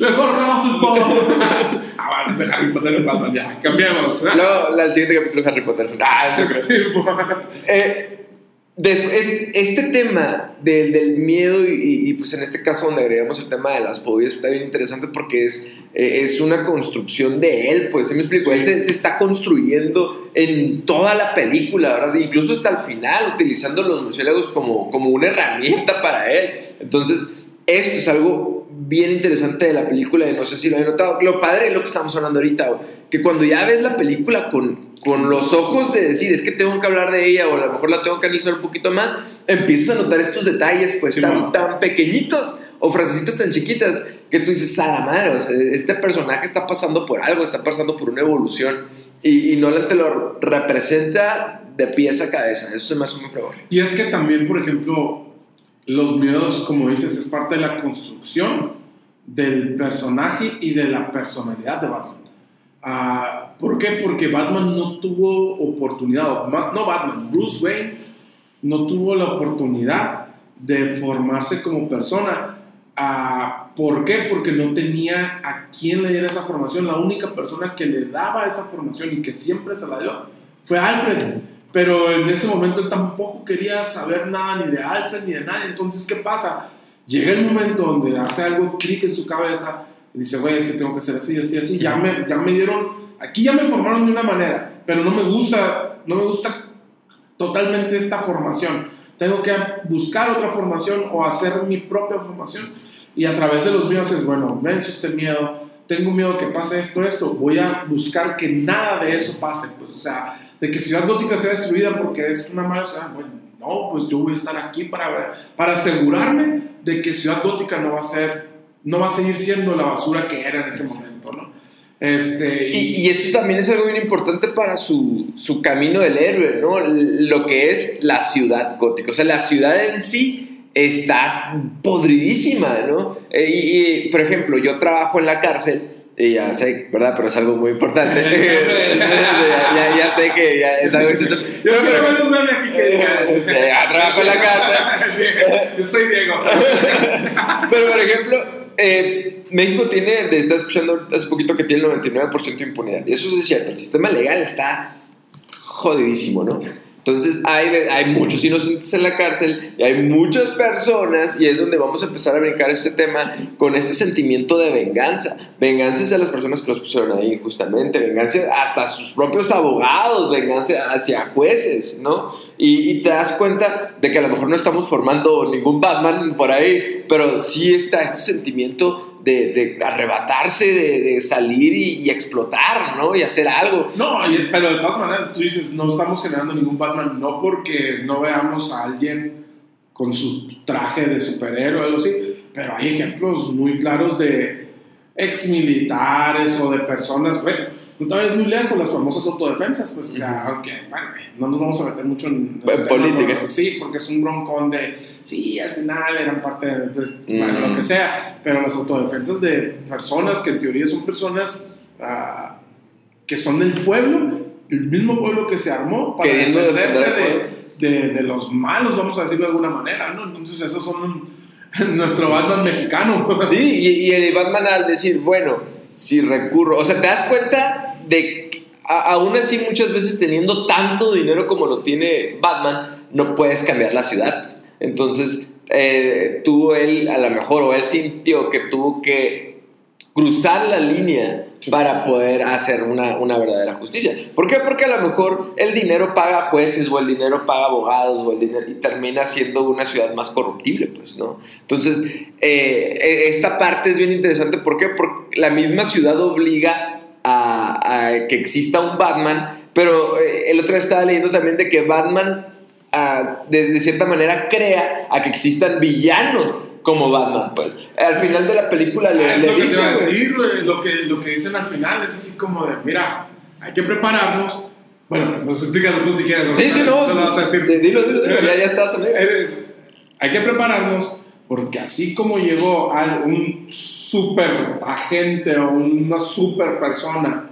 mejor Hufflepuff. ah, bueno, de Harry Potter en Batman, ya, cambiemos. ¿eh? Luego, la- el siguiente capítulo de Harry Potter. Ah, eso creo. Sí, bueno. Eh, es- este tema del, del miedo y, y, y, pues en este caso donde agregamos el tema de las fobias está bien interesante porque es, eh, es una construcción de él, pues, ¿sí me explico? Él se, se está construyendo en toda la película, ¿verdad? Incluso hasta el final, utilizando los murciélagos como, como una herramienta para él. Entonces, esto es algo bien interesante de la película, y no sé si lo he notado. Lo padre es lo que estamos hablando ahorita, que cuando ya ves la película con, con los ojos de decir, es que tengo que hablar de ella, o a lo mejor la tengo que analizar un poquito más, empiezas a notar estos detalles, pues, Sí, tan, tan pequeñitos, o frasecitas tan chiquitas, que tú dices, a la madre, o sea, este personaje está pasando por algo, está pasando por una evolución, y, y Nolan te lo representa de pies a cabeza, eso se me hace muy fregón. Y es que también, por ejemplo, los miedos, como dices, es parte de la construcción del personaje y de la personalidad de Batman. Ah, ¿Por qué? Porque Batman no tuvo oportunidad, no Batman, Bruce Wayne no tuvo la oportunidad de formarse como persona. Ah, ¿Por qué? Porque no tenía a quien le diera esa formación. La única persona que le daba esa formación y que siempre se la dio fue Alfred. Pero en ese momento él tampoco quería saber nada ni de Alfred ni de nadie. Entonces, ¿qué pasa? Llega el momento donde hace algo clic en su cabeza y dice, güey, es que tengo que ser así, así, así. Ya me, ya me dieron, aquí ya me formaron de una manera, pero no me gusta, no me gusta totalmente esta formación. Tengo que buscar otra formación o hacer mi propia formación. Y a través de los míos es, bueno, venzo este miedo, tengo miedo que pase esto, esto, voy a buscar que nada de eso pase. Pues, o sea, de que Ciudad Gótica sea destruida porque es una mala ciudad. Bueno, no, pues yo voy a estar aquí para, para asegurarme de que Ciudad Gótica no va a ser, no va a seguir siendo la basura que era en ese momento, ¿no? Este, Y, y eso también es algo bien importante para su, su camino del héroe, ¿no? Lo que es la ciudad gótica. O sea, la ciudad en sí está podridísima, ¿no? Eh, y, y, por ejemplo, yo trabajo en la cárcel. Y ya sé, ¿verdad? Pero es algo muy importante. ya, ya- ya sé que ya es algo... Yo quiero ver un meme aquí que diga. Ya trabajo en la cárcel. Yo soy Diego. Pero, por ejemplo, eh, México tiene, de estar escuchando hace poquito que tiene el 99% de impunidad. Y eso es cierto, el sistema legal está jodidísimo, ¿no? Entonces hay, hay muchos inocentes en la cárcel y hay muchas personas y es donde vamos a empezar a brincar este tema con este sentimiento de venganza. Venganza hacia las personas que los pusieron ahí injustamente, venganza hasta sus propios abogados, venganza hacia jueces, ¿no? Y, y, te das cuenta de que a lo mejor no estamos formando ningún Batman por ahí, pero sí está este sentimiento de, arrebatarse, de, salir y, y, explotar, ¿no? Y hacer algo. No, pero de todas maneras, tú dices, no estamos generando ningún Batman, no porque no veamos a alguien con su traje de superhéroe o algo así, pero hay ejemplos muy claros de ex militares o de personas, bueno, no te vayas muy lejos, las famosas autodefensas, pues, o sea, aunque, bueno, no nos vamos a meter mucho en, en política. Tema, sí, porque es un broncón de, sí, al final eran parte de, de bueno, lo que sea, pero las autodefensas de personas que en teoría son personas uh, que son del pueblo, el mismo pueblo que se armó para Queriendo defenderse defender de, de, de, los malos, vamos a decirlo de alguna manera, ¿no? Entonces, esos son un, nuestro Batman mexicano. Sí, y, y el Batman al decir, bueno, si recurro, o sea, te das cuenta de a, aún así muchas veces teniendo tanto dinero como lo tiene Batman, no puedes cambiar la ciudad. Entonces, eh, tuvo él, a lo mejor, o él sintió que tuvo que cruzar la línea para poder hacer una, una, verdadera justicia. ¿Por qué? Porque a lo mejor el dinero paga jueces o el dinero paga abogados o el dinero y termina siendo una ciudad más corruptible, pues, ¿no? Entonces, eh, esta parte es bien interesante. ¿Por qué? Porque la misma ciudad obliga a, a, que exista un Batman, pero eh, el otro día estaba leyendo también de que Batman a, de, de, cierta manera crea a que existan villanos como Batman, pues. Al final de la película le, es le lo que dicen, te iba a pues, decir, lo que, lo que dicen al final es así como de, mira, hay que prepararnos. Bueno, no sé, dígalo tú si quieres. Sí, sí, no. no lo vas a decir. Dilo, dilo, dilo, ya, ya estás, amigo. Hay que prepararnos porque así como llegó a un super agente o una super persona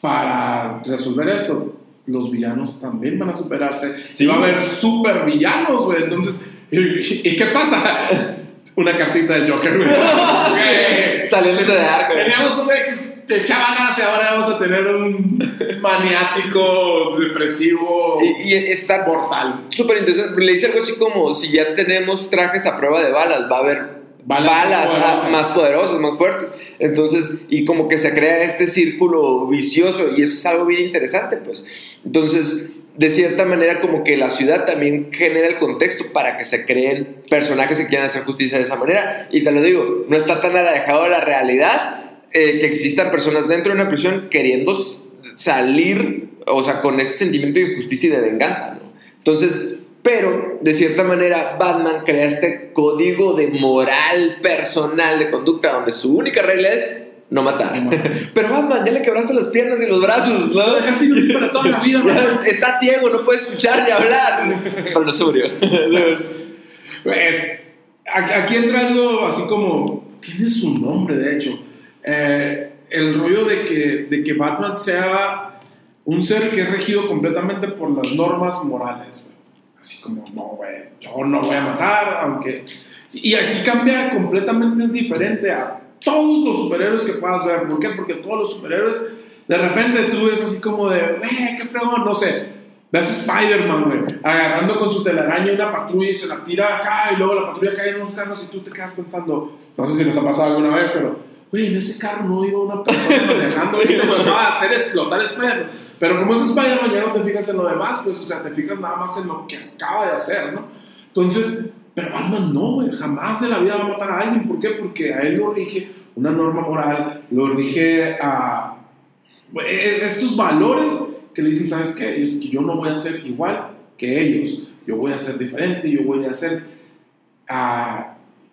para resolver esto, los villanos también van a superarse. Sí. Y va a haber super villanos, güey. Entonces, ¿y, y qué pasa? Una cartita del Joker, güey. Saliéndose de arco. Teníamos un güey que echaba ganas y ahora vamos a tener un maniático, depresivo, Y, y está mortal. súper interesante. Le dice algo así como: si ya tenemos trajes a prueba de balas, va a haber Balas balas, poderosas. más poderosas, más fuertes. Entonces, y como que se crea este círculo vicioso, y eso es algo bien interesante, pues. Entonces, de cierta manera, como que la ciudad también genera el contexto para que se creen personajes que quieran hacer justicia de esa manera. Y te lo digo, no está tan alejado de la realidad eh, que existan personas dentro de una prisión queriendo salir, o sea, con este sentimiento de injusticia y de venganza. Entonces, pero de cierta manera Batman crea este código de moral personal de conducta donde su única regla es no matar. No matar. Pero Batman, ya le quebraste las piernas y los brazos, ¿no? Lo dejaste inútil para toda la vida, Batman. Está ciego, no puede escuchar ni hablar. Pero no sobrio. Pues, aquí entra algo así como. Tiene su nombre, de hecho. Eh, el rollo de que, de que Batman sea un ser que es regido completamente por las normas morales. Así como, no, güey, yo no voy a matar, aunque. Y aquí cambia completamente, es diferente a todos los superhéroes que puedas ver. ¿Por qué? Porque todos los superhéroes, de repente tú ves así como de, güey, qué fregón, no sé. Ves a Spider-Man, güey, agarrando con su telaraña una patrulla y se la tira acá y luego la patrulla cae en unos carros y tú te quedas pensando, no sé si les ha pasado alguna vez, pero, güey, en ese carro no iba una persona manejando y te acaba de hacer explotar Spider-Man. Pero como es Spider-Man, ya no te fijas en lo demás, pues, o sea, te fijas nada más en lo que acaba de hacer, ¿no? Entonces, pero Batman no, jamás de la vida va a matar a alguien. ¿Por qué? Porque a él lo rige una norma moral, lo rige a güey, eh, estos valores que le dicen, ¿sabes qué? Es que yo no voy a ser igual que ellos, yo voy a ser diferente, yo voy a hacer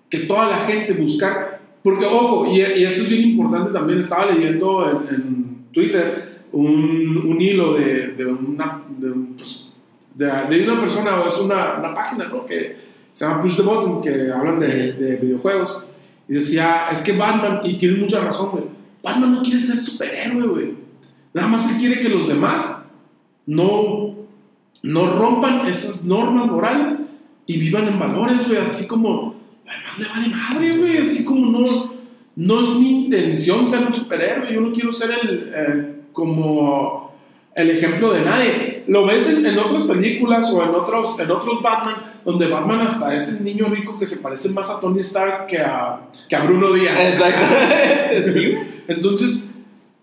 que toda la gente buscar, porque ojo, y, esto es bien importante también, estaba leyendo en, Twitter un, hilo de, una, de, pues, una persona, es una, una página, ¿no? Que se llama Push the Button, que hablan de, de videojuegos, y decía, es que Batman, y tiene mucha razón, Batman no quiere ser superhéroe, güey. Nada más él quiere que los demás no, no rompan esas normas morales y vivan en valores, güey. Así como, además le vale madre, güey, así como no, no es mi intención ser un superhéroe, yo no quiero ser el, eh, como el ejemplo de nadie. Lo ves en, en, otras películas o en otros, en otros Batman, donde Batman hasta es el niño rico que se parece más a Tony Stark que a, que a Bruno Díaz. Sí. Entonces,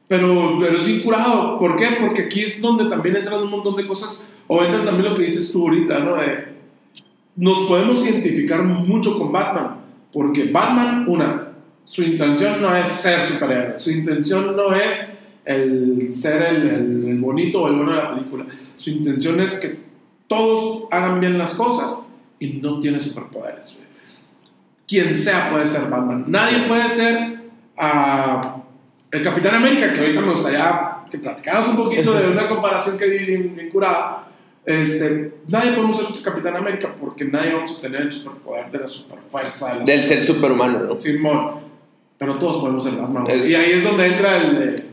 pero, pero es bien curado. ¿Por qué? Porque aquí es donde también entran un montón de cosas, o entra también lo que dices tú ahorita, ¿no? De, nos podemos identificar mucho con Batman, porque Batman, una, su intención no es ser superhéroe, su intención no es el ser el, el, el, bonito o el bueno de la película, su intención es que todos hagan bien las cosas y no tiene superpoderes. Güey. Quien sea puede ser Batman, nadie puede ser uh, el Capitán América, que ahorita me gustaría que platicaras un poquito de una comparación que vi bien, bien curada. Este, nadie podemos ser Capitán América porque nadie vamos a tener el superpoder de la superfuerza. De la Del ser superhumano, ¿no? Simón. Pero todos podemos ser Batman. Es... Y ahí es donde entra el.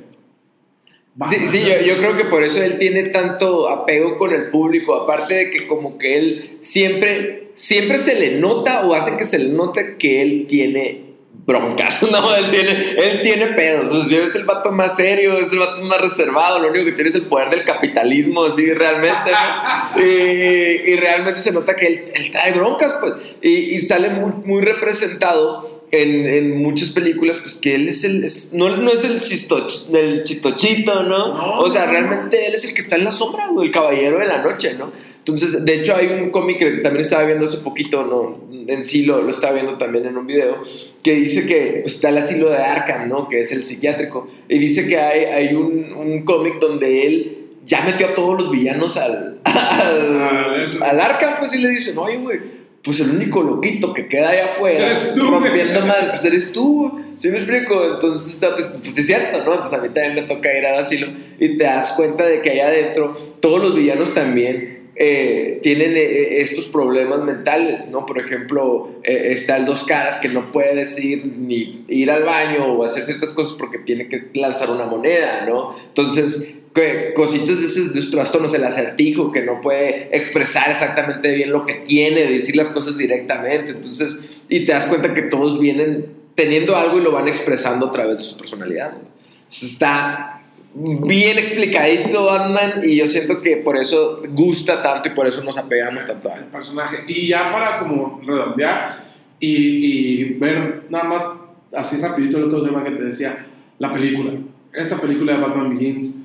Sí, sí yo, yo, creo que por eso él tiene tanto apego con el público, aparte de que como que él siempre, siempre se le nota o hace que se le note que él tiene broncas, no, él tiene, él tiene pedos, o sea, es el vato más serio, es el vato más reservado, lo único que tiene es el poder del capitalismo, así realmente, ¿no? y, y, realmente se nota que él, él trae broncas, pues, y, y sale muy, muy representado en, en, muchas películas, pues que él es el. Es, no, no, es el, chistoch, el chitochito, ¿no? ¿no? O sea, realmente él es el que está en la sombra, el caballero de la noche, ¿no? Entonces, de hecho, hay un cómic que también estaba viendo hace poquito, ¿no? En sí lo, lo estaba viendo también en un video, que dice que pues, está el asilo de Arkham, ¿no? Que es el psiquiátrico. Y dice que hay, hay un, un cómic donde él ya metió a todos los villanos al, al, Ah, al Arkham, pues, y le dice, no, oye, güey pues el único loquito que queda allá afuera Eres tú, rompiendo madre, pues eres tú, ¿sí me explico? Entonces, pues es cierto, ¿no? Entonces a mí también me toca ir al asilo y te das cuenta de que allá adentro todos los villanos también eh, tienen eh, estos problemas mentales, ¿no? Por ejemplo, eh, está el Dos Caras que no puede decir ni ir al baño o hacer ciertas cosas porque tiene que lanzar una moneda, ¿no? Entonces, que cositas de esos, de esos trastornos, el acertijo que no puede expresar exactamente bien lo que tiene, decir las cosas directamente, entonces, y te das cuenta que todos vienen teniendo algo y lo van expresando a través de su personalidad. Entonces, está bien explicadito Batman y yo siento que por eso gusta tanto y por eso nos apegamos tanto a él. El personaje. Y ya para como redondear y, ver nada más así rapidito el otro tema que te decía, la película. Esta película de Batman Begins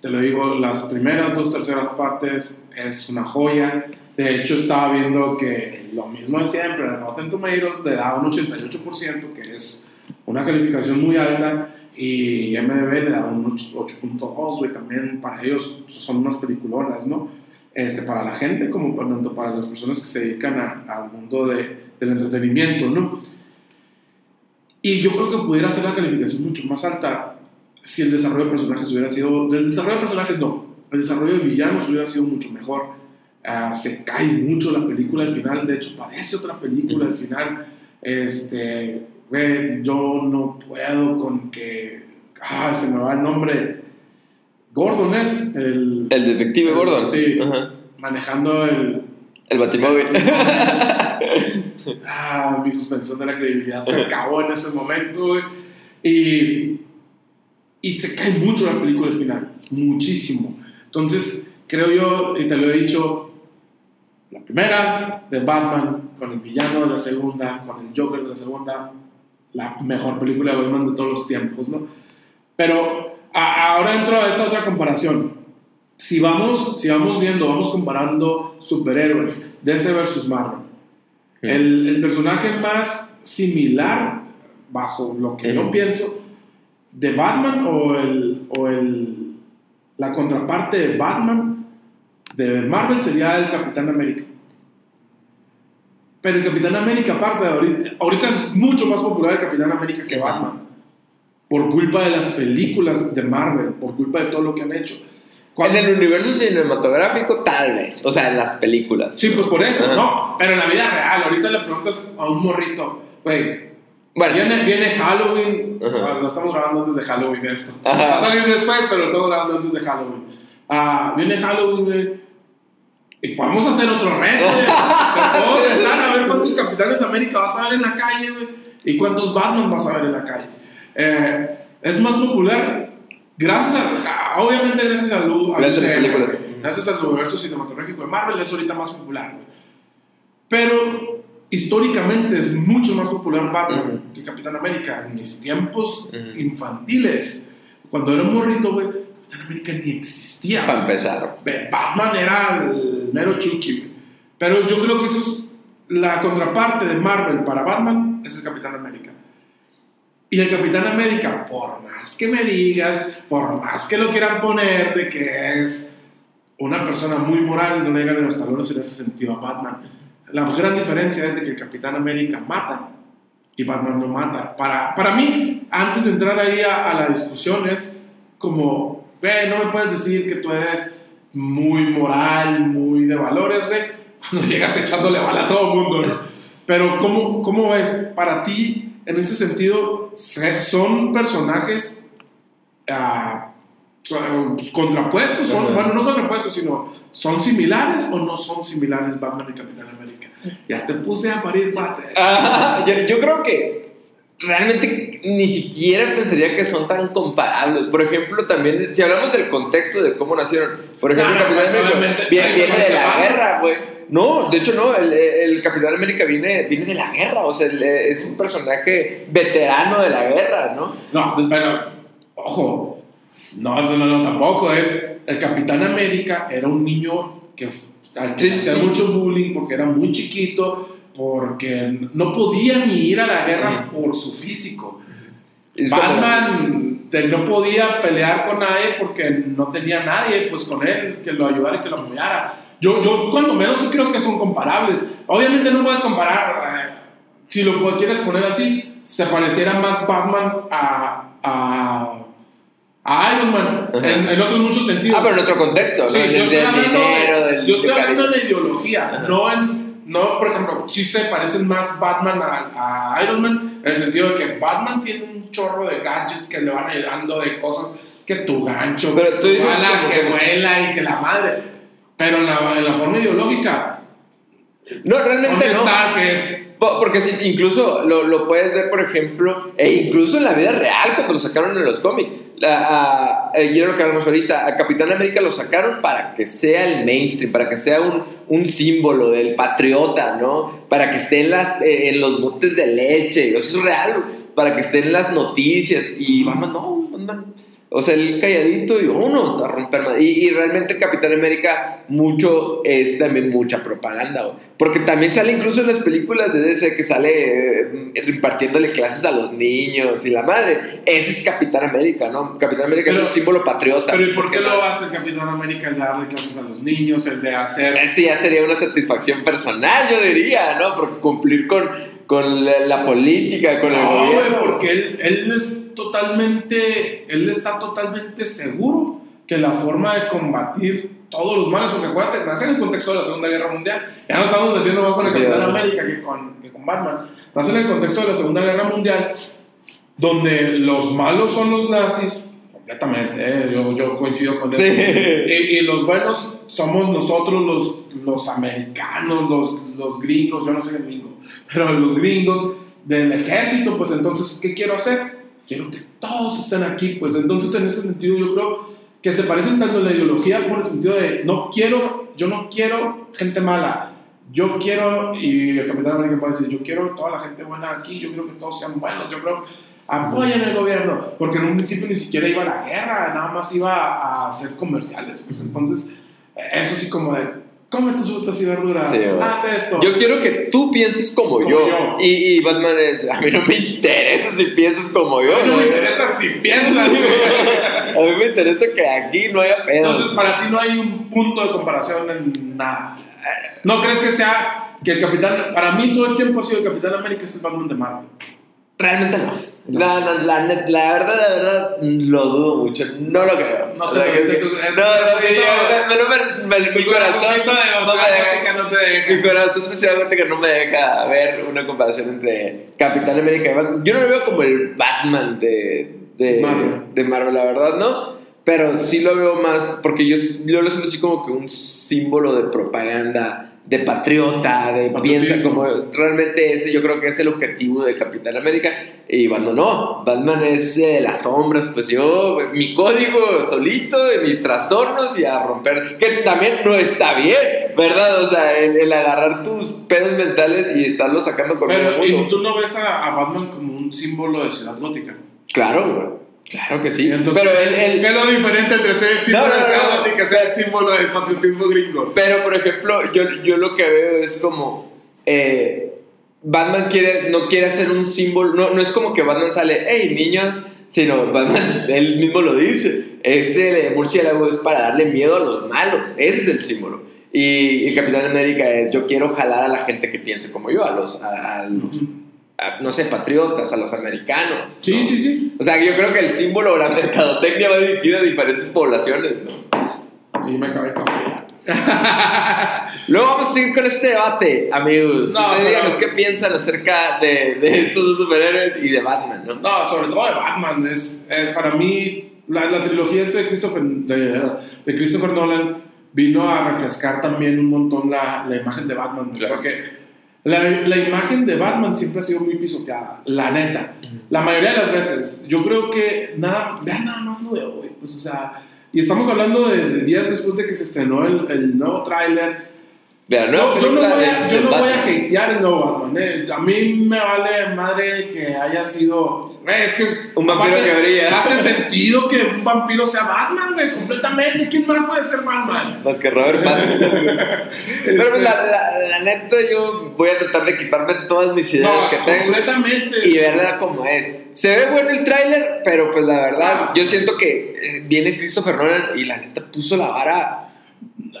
te lo digo, las primeras dos terceras partes es una joya. De hecho, estaba viendo que lo mismo de siempre, Rotten Tomatoes le da un 88%, que es una calificación muy alta, y MDB le da un 8.2, güey, también para ellos son unas peliculonas, ¿no? Este, para la gente como tanto para las personas que se dedican al mundo de, del entretenimiento, ¿no? Y yo creo que pudiera ser la calificación mucho más alta si el desarrollo de personajes hubiera sido. El desarrollo de personajes no. El desarrollo de villanos hubiera sido mucho mejor. Uh, se cae mucho la película al final. De hecho, parece otra película al final. Este. Güey, yo no puedo con que. Ah, se me va el nombre. Gordon es el. El detective el, Gordon. Sí. Ajá. Manejando el. El batimóvil. ah, mi suspensión de la credibilidad se acabó en ese momento, güey. Y y se cae mucho la película al final, muchísimo. Entonces, creo yo, y te lo he dicho, la primera de Batman, con el villano de la segunda, con el Joker de la segunda, la mejor película de Batman de todos los tiempos, ¿no? Pero a, ahora entro a esa otra comparación. Si vamos, si vamos viendo, vamos comparando superhéroes, DC versus Marvel. Mm. El, el, personaje más similar, bajo lo que yo pienso, de Batman o, el, o el, la contraparte de Batman de Marvel sería el Capitán América. Pero el Capitán América, aparte de ahorita, ahorita es mucho más popular el Capitán América que Batman. Por culpa de las películas de Marvel, por culpa de todo lo que han hecho. Cuando... En el universo cinematográfico, tal vez. O sea, en las películas. Sí, pues por eso, Ajá. no. Pero en la vida real, ahorita le preguntas a un morrito, güey, bueno. Viene, viene Halloween, uh-huh. lo estamos grabando antes de Halloween esto. Uh-huh. Va a salir después, pero lo estamos grabando antes de Halloween. Uh, viene Halloween, güey. Y podemos hacer otro reto. Te puedo retar a ver cuántos capitanes América vas a ver en la calle, güey? ¿Y cuántos Batman vas a ver en la calle? Eh, es más popular gracias a, obviamente gracias a, lu- a Gracias a güey. gracias al universo cinematográfico de Marvel es ahorita más popular, güey. Pero históricamente es mucho más popular Batman Ujú. que Capitán América. En mis tiempos Ujú. infantiles, cuando era un morrito, güey, Capitán América ni existía. Para empezar. Batman era el mero Chucky, güey. Pero yo creo que eso es la contraparte de Marvel para Batman, es el Capitán América. Y el Capitán América, por más que me digas, por más que lo quieran poner de que es una persona muy moral, no le llegan los talones en ese sentido a Batman. La gran diferencia es de que el Capitán América mata y Batman no mata. Para, para mí, antes de entrar ahí a, a la discusión, es como, ve, no me puedes decir que tú eres muy moral, muy de valores, ve, cuando llegas echándole bala a todo el mundo, ¿no? Pero ¿cómo, cómo ves? Para ti, en este sentido, se- son personajes son, pues, contrapuestos, son, bueno, no contrapuestos, sino son similares o no son similares Batman y Capitán América. Ya te puse a parir bate. Ah, yo, yo creo que realmente ni siquiera pensaría que son tan comparables. Por ejemplo, también, si hablamos del contexto de cómo nacieron, por ejemplo, No, no, Capitán pues, América viene, de la guerra, güey. No, de hecho no, el, el Capitán América viene, viene de la guerra, o sea, el- es un personaje veterano de la guerra, ¿no? No, pero, ojo, no, no, no, no, tampoco es. El Capitán América era un niño que al Sí, sí. mucho bullying porque era muy chiquito, porque no podía ni ir a la guerra por su físico. Es Batman no podía pelear con nadie porque no tenía nadie pues con él que lo ayudara y que lo apoyara. Yo, yo cuando menos sí creo que son comparables. Obviamente no puedes comparar, eh, si lo quieres poner así, se pareciera más Batman a, a, a Iron Man en, en otros muchos sentidos. Ah, pero en otro contexto, ¿no? Sí, En yo estoy hablando, dinero, del- yo estoy de hablando de ideología, Ajá. no en, no, por ejemplo, sí se parecen más Batman a, a Iron Man, en el sentido de que Batman tiene un chorro de gadgets que le van ayudando de cosas que tu gancho, Pero que tú tu dices que vuela y que la madre. Pero en la, en la forma ideológica, No, realmente no. Stark es Po- Porque incluso lo, lo puedes ver, por ejemplo, e incluso en la vida real, cuando lo sacaron en los cómics. A- era lo que hablamos ahorita, a Capitán América lo sacaron para que sea el mainstream, para que sea un, un símbolo del patriota, ¿no? Para que esté en, las, eh, en los botes de leche, eso es real, para que esté en las noticias. Y Batman, no, Batman. O sea, el calladito y vámonos a romper. Y, y realmente el Capitán América mucho es también mucha propaganda, güey. Porque también sale incluso en las películas de DC que sale eh, impartiéndole clases a los niños y la madre. Ese es Capitán América, ¿no? Capitán América Pero- es un símbolo patriota. Pero ¿y por qué lo hace el Capitán América el de darle clases a los niños, el de hacer... Ese ya sería una satisfacción personal, yo diría, ¿no? Porque cumplir con, con la, la política, con el No, güey, gobierno. porque él, él es totalmente, él está totalmente seguro que la forma de combatir todos los males, porque acuérdate, nace en el contexto de la Segunda Guerra Mundial, ya no estamos metiendo más con el Sí, Capitán. América que con, que con Batman, nace en el contexto de la Segunda Guerra Mundial, donde los malos son los nazis, completamente, eh, yo, yo coincido con eso, Sí. y, y los buenos somos nosotros los, los americanos, los, los gringos, yo no soy gringo, pero los gringos del ejército, pues entonces, ¿qué quiero hacer? Quiero que todos estén aquí, pues. Entonces en ese sentido yo creo que se parecen tanto en la ideología por el sentido de no quiero, yo no quiero gente mala, yo quiero, y el Capitán América puede decir, yo quiero toda la gente buena aquí, yo quiero que todos sean buenos, yo creo, apoyen el gobierno, porque en un principio ni siquiera iba a la guerra, nada más iba a hacer comerciales, pues. Entonces, eso sí como de, come tus frutas y verduras, Sí, haz esto. Yo quiero que tú pienses como, Como yo. yo. Y, y Batman es, a mí no me interesa si piensas como yo. no me güey. interesa si piensas. A mí me interesa que aquí no haya pedos. Entonces, para ti no hay un punto de comparación en nada. ¿No crees que sea que el Capitán, para mí todo el tiempo ha sido el Capitán América es el Batman de Marvel? Realmente no. La, la, la, net- la verdad, la verdad, lo dudo mucho. No lo creo. No te O sea, parece que- tu- No, no, sí, me- mi corazón. de no me deja- no te deja. Mi corazón de Ciudad Gótica no me deja ver una comparación entre Capitán América y Batman. Yo no lo veo como el Batman de, de, Marvel. de Marvel, la verdad, ¿no? Pero sí lo veo más, porque yo, yo lo siento así como que un símbolo de propaganda de patriota, de piensa como realmente ese yo creo que es el objetivo del Capitán América y Batman no, Batman es de las sombras, pues yo mi código solito, de mis trastornos y a romper, que también no está bien, ¿verdad? O sea, el, agarrar tus pedos mentales y estarlos sacando con Pero ¿y tú no ves a, a Batman como un símbolo de ciudad gótica? Claro, güey. Claro que sí. pero ¿Qué es lo diferente entre ser el símbolo de y que ser el símbolo del patriotismo gringo? Pero, por ejemplo, yo, yo lo que veo es como. Eh, Batman quiere, no quiere hacer un símbolo. No, no es como que Batman sale, hey, niños. Sino Batman, él mismo lo dice. Este murciélago es para darle miedo a los malos. Ese es el símbolo. Y el Capitán América es: yo quiero jalar a la gente que piense como yo, a los, a, los no sé, patriotas, a los americanos. Sí, sí, sí. O sea, yo creo que el símbolo o la mercadotecnia va dirigido a diferentes poblaciones, ¿no? Y me acabé café. Luego vamos a seguir con este debate, amigos. No, Ustedes qué piensan acerca de, de, estos dos superhéroes y de Batman, ¿no? No, sobre todo de Batman. Es, eh, para mí, la, la, trilogía este de Christopher, de, de, Christopher Nolan vino a refrescar también un montón la, la imagen de Batman. Porque la, la, imagen de Batman siempre ha sido muy pisoteada, la neta. La mayoría de las veces. Yo creo que nada, vean nada más lo de hoy. Pues, o sea, y estamos hablando de, días después de que se estrenó el, el nuevo tráiler. Yo, yo, no voy a, yo no voy a hatear el nuevo Batman. Eh. A mí me vale madre que haya sido es que es, un vampiro que brilla. Hace sentido que un vampiro sea Batman, güey, completamente. ¿Quién más puede ser Batman? Más que Robert Pattinson. Pero pues, la, la, neta, yo voy a tratar de quitarme todas mis ideas que tengo. Completamente. Y verla como es. Se ve bueno el tráiler, pero pues la verdad, ah. yo siento que eh, viene Christopher Nolan y la neta puso la vara.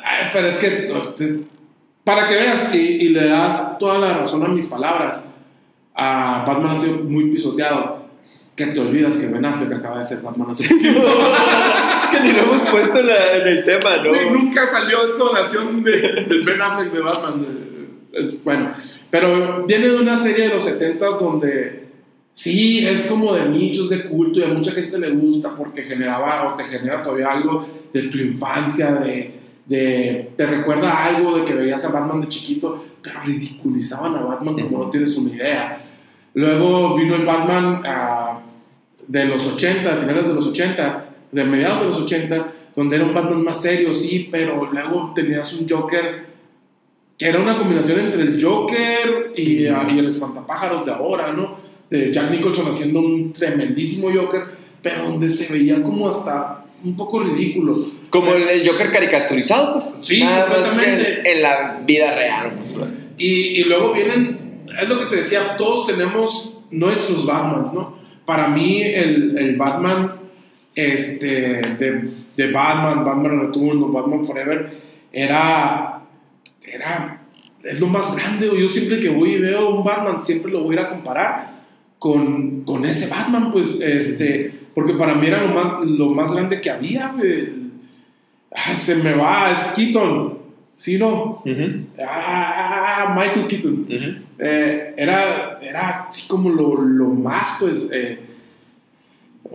Ay, pero es que. Para que veas y, y le das toda la razón a mis palabras, a Batman ha sido muy pisoteado que te olvidas que Ben Affleck acaba de ser Batman hace Que ni lo hemos puesto en el tema, ¿no? nunca salió en colación de, del Ben Affleck de Batman. Bueno, pero viene de una serie de los 70s donde sí, es como de nichos de culto y a mucha gente le gusta porque generaba o te genera todavía algo de tu infancia, de, de, te recuerda algo de que veías a Batman de chiquito, pero ridiculizaban a Batman como no tienes una idea. Luego vino el Batman a de los 80, de finales de los 80, de mediados de los 80, donde era un Batman más serio, sí, pero luego tenías un Joker que era una combinación entre el Joker y, ah, y el espantapájaros de ahora, ¿no? De Jack Nicholson haciendo un tremendísimo Joker, pero donde se veía como hasta un poco ridículo. Como el Joker caricaturizado, pues. Sí, completamente. En la vida real. Pues, y, y luego vienen, es lo que te decía, todos tenemos nuestros Batmans, ¿no? Para mí el, el Batman este, de, de, Batman, Batman Return Batman Forever, era, era, es lo más grande. Yo siempre que voy y veo un Batman, siempre lo voy a ir a comparar con, con ese Batman, pues, este, porque para mí era lo más, lo más grande que había, ah, se me va, es Keaton. ¿Sí, no? ah, Michael Keaton. Eh, era, era así como lo, lo más, pues, eh,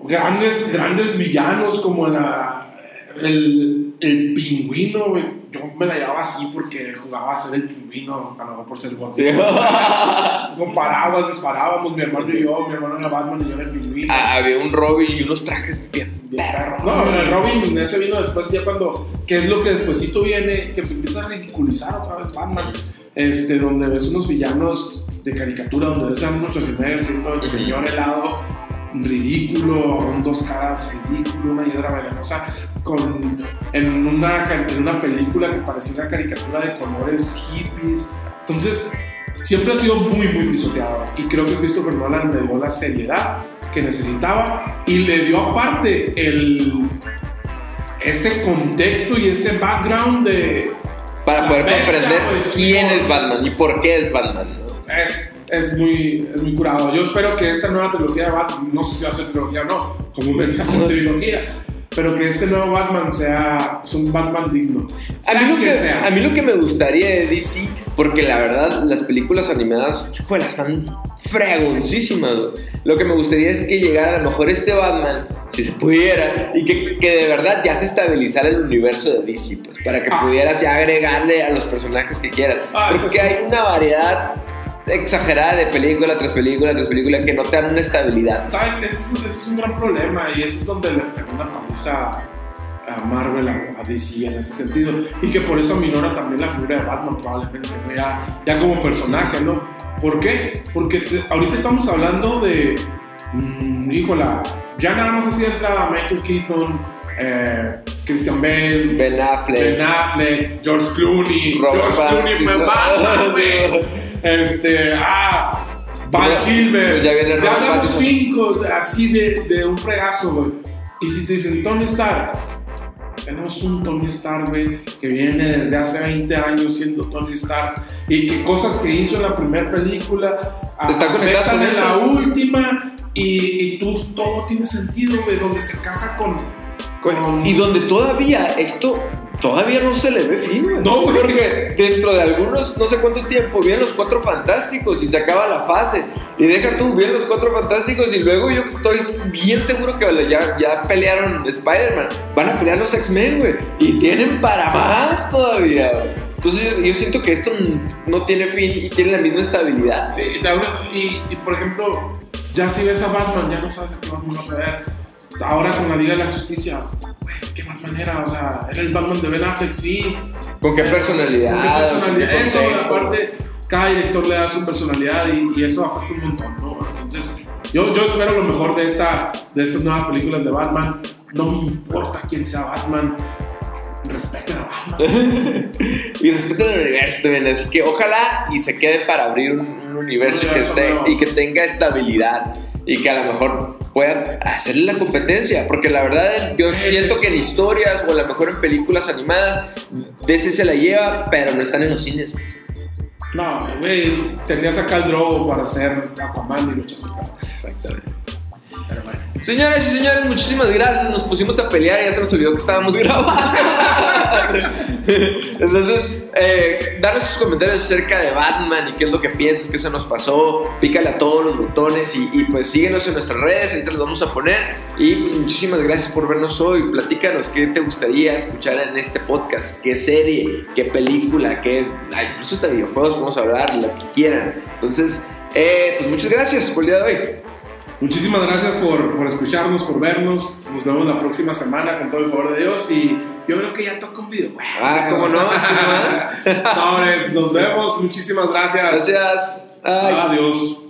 grandes, grandes villanos como la, el, el pingüino, Yo me la llevaba así porque jugaba a ser el pingüino, a lo mejor por ser gordito. Sí. Comparábamos, disparábamos, mi hermano y yo, mi hermano era Batman y yo era el pingüino. Ah, había un Robin y unos trajes bien no, el Robin, ese vino después, ya cuando, ¿qué es lo que despuésito viene? Que se empieza a ridiculizar otra vez Batman, este, donde ves unos villanos de caricatura, donde ves a muchos Schwarzenegger siendo el señor helado, ridículo, con dos caras, ridículo, una hiedra venenosa, con, en, una, en una película que parecía una caricatura de colores hippies. Entonces, siempre ha sido muy, muy pisoteado. Y creo que Christopher Nolan le dio la seriedad que necesitaba y le dio aparte el, ese contexto y ese background de... Para poder comprender pues, quién es Batman y por qué es Batman. Es, es, muy, es muy curado. Yo espero que esta nueva trilogía de Batman, no sé si va a ser trilogía o no, comúnmente hace trilogía, pero que este nuevo Batman sea un Batman digno. A mí, lo que, a mí, lo que, me gustaría de DC, porque la verdad las películas animadas, híjole, están fregoncísimas. Lo que me gustaría es que llegara a lo mejor este Batman, si se pudiera, y que, que de verdad ya se estabilizara el universo de DC. Pues. para que Ah. pudieras ya agregarle a los personajes que quieras. Ah, Porque hay una variedad exagerada de película tras película tras película que no te dan una estabilidad. ¿Sabes? Ese es, ese es un gran problema y eso es donde le pegó una paliza a Marvel, a, DC en ese sentido. Y que por eso aminora también la figura de Batman probablemente, ¿no? ya, ya como personaje, ¿no? ¿Por qué? Porque te- ahorita estamos hablando de, mm, híjola, ya nada más así entra Michael Keaton, eh, Christian Bale, Ben Affleck. Ben Affleck, George Clooney. George Clooney fue. Batman, güey. Este, ah, Val Ya- Kilmer. ya viene Robert hablamos Pattinson. cinco así de, de un fregazo, güey. Y si te dicen Tony Stark, tenemos un Tony Stark, güey, que viene desde hace 20 años siendo Tony Stark y que cosas que hizo en la primera película Está con en la última y, y tú todo tiene sentido, güey, donde se casa con. con- Y donde todavía esto todavía no se le ve fin, güey. No, güey. Porque dentro de algunos, no sé cuánto tiempo, vienen los cuatro fantásticos y se acaba la fase. Y deja tú, vienen los cuatro fantásticos y luego yo estoy bien seguro que ya, ya pelearon Spider-Man. Van a pelear los X-Men, güey. Y tienen para más todavía, güey. Entonces yo, yo siento que esto no tiene fin y tiene la misma estabilidad. Sí, y, y, y, por ejemplo, ya si ves a Batman, ya no sabes a qué vas a ver. Ahora con la Liga de la Justicia, güey, ¿qué Batman era? O sea, era el Batman de Ben Affleck, sí. ¿Con qué personalidad? ¿Con qué personalidad? ¿Con qué Eso, aparte, cada director le da su personalidad y, y eso afecta un montón, ¿no? Entonces, yo, yo espero lo mejor de, esta, de estas nuevas películas de Batman. No me importa quién sea Batman, respeten a Batman. y respeten el universo también, así que ojalá y se quede para abrir un, un universo, Un que universo esté- nuevo. y que tenga estabilidad y que a lo mejor pueda hacerle la competencia, porque la verdad yo siento que en historias o a lo mejor en películas animadas DC se la lleva, pero no están en los cines. No, güey, tenías acá el Drogo para hacer Aquaman y luchas Exactamente. Pero. Señores y señores, muchísimas gracias. Nos pusimos a pelear y ya se nos olvidó que estábamos grabando. Entonces, eh, danos tus comentarios acerca de Batman y qué es lo que piensas, qué se nos pasó. Pícale a todos los botones y, pues síguenos en nuestras redes, ahí te los vamos a poner. Y pues, muchísimas gracias por vernos hoy. Platícanos qué te gustaría escuchar en este podcast, qué serie, qué película, qué. incluso hasta videojuegos podemos hablar, lo que quieran. Entonces, eh, pues muchas gracias por el día de hoy. Muchísimas gracias por, por escucharnos, por vernos. Nos vemos la próxima semana con todo el favor de Dios y yo creo que ya toca un videojuego. Ah, ¿cómo no? Sobres, nos vemos. Muchísimas gracias. Gracias. Ay. Adiós.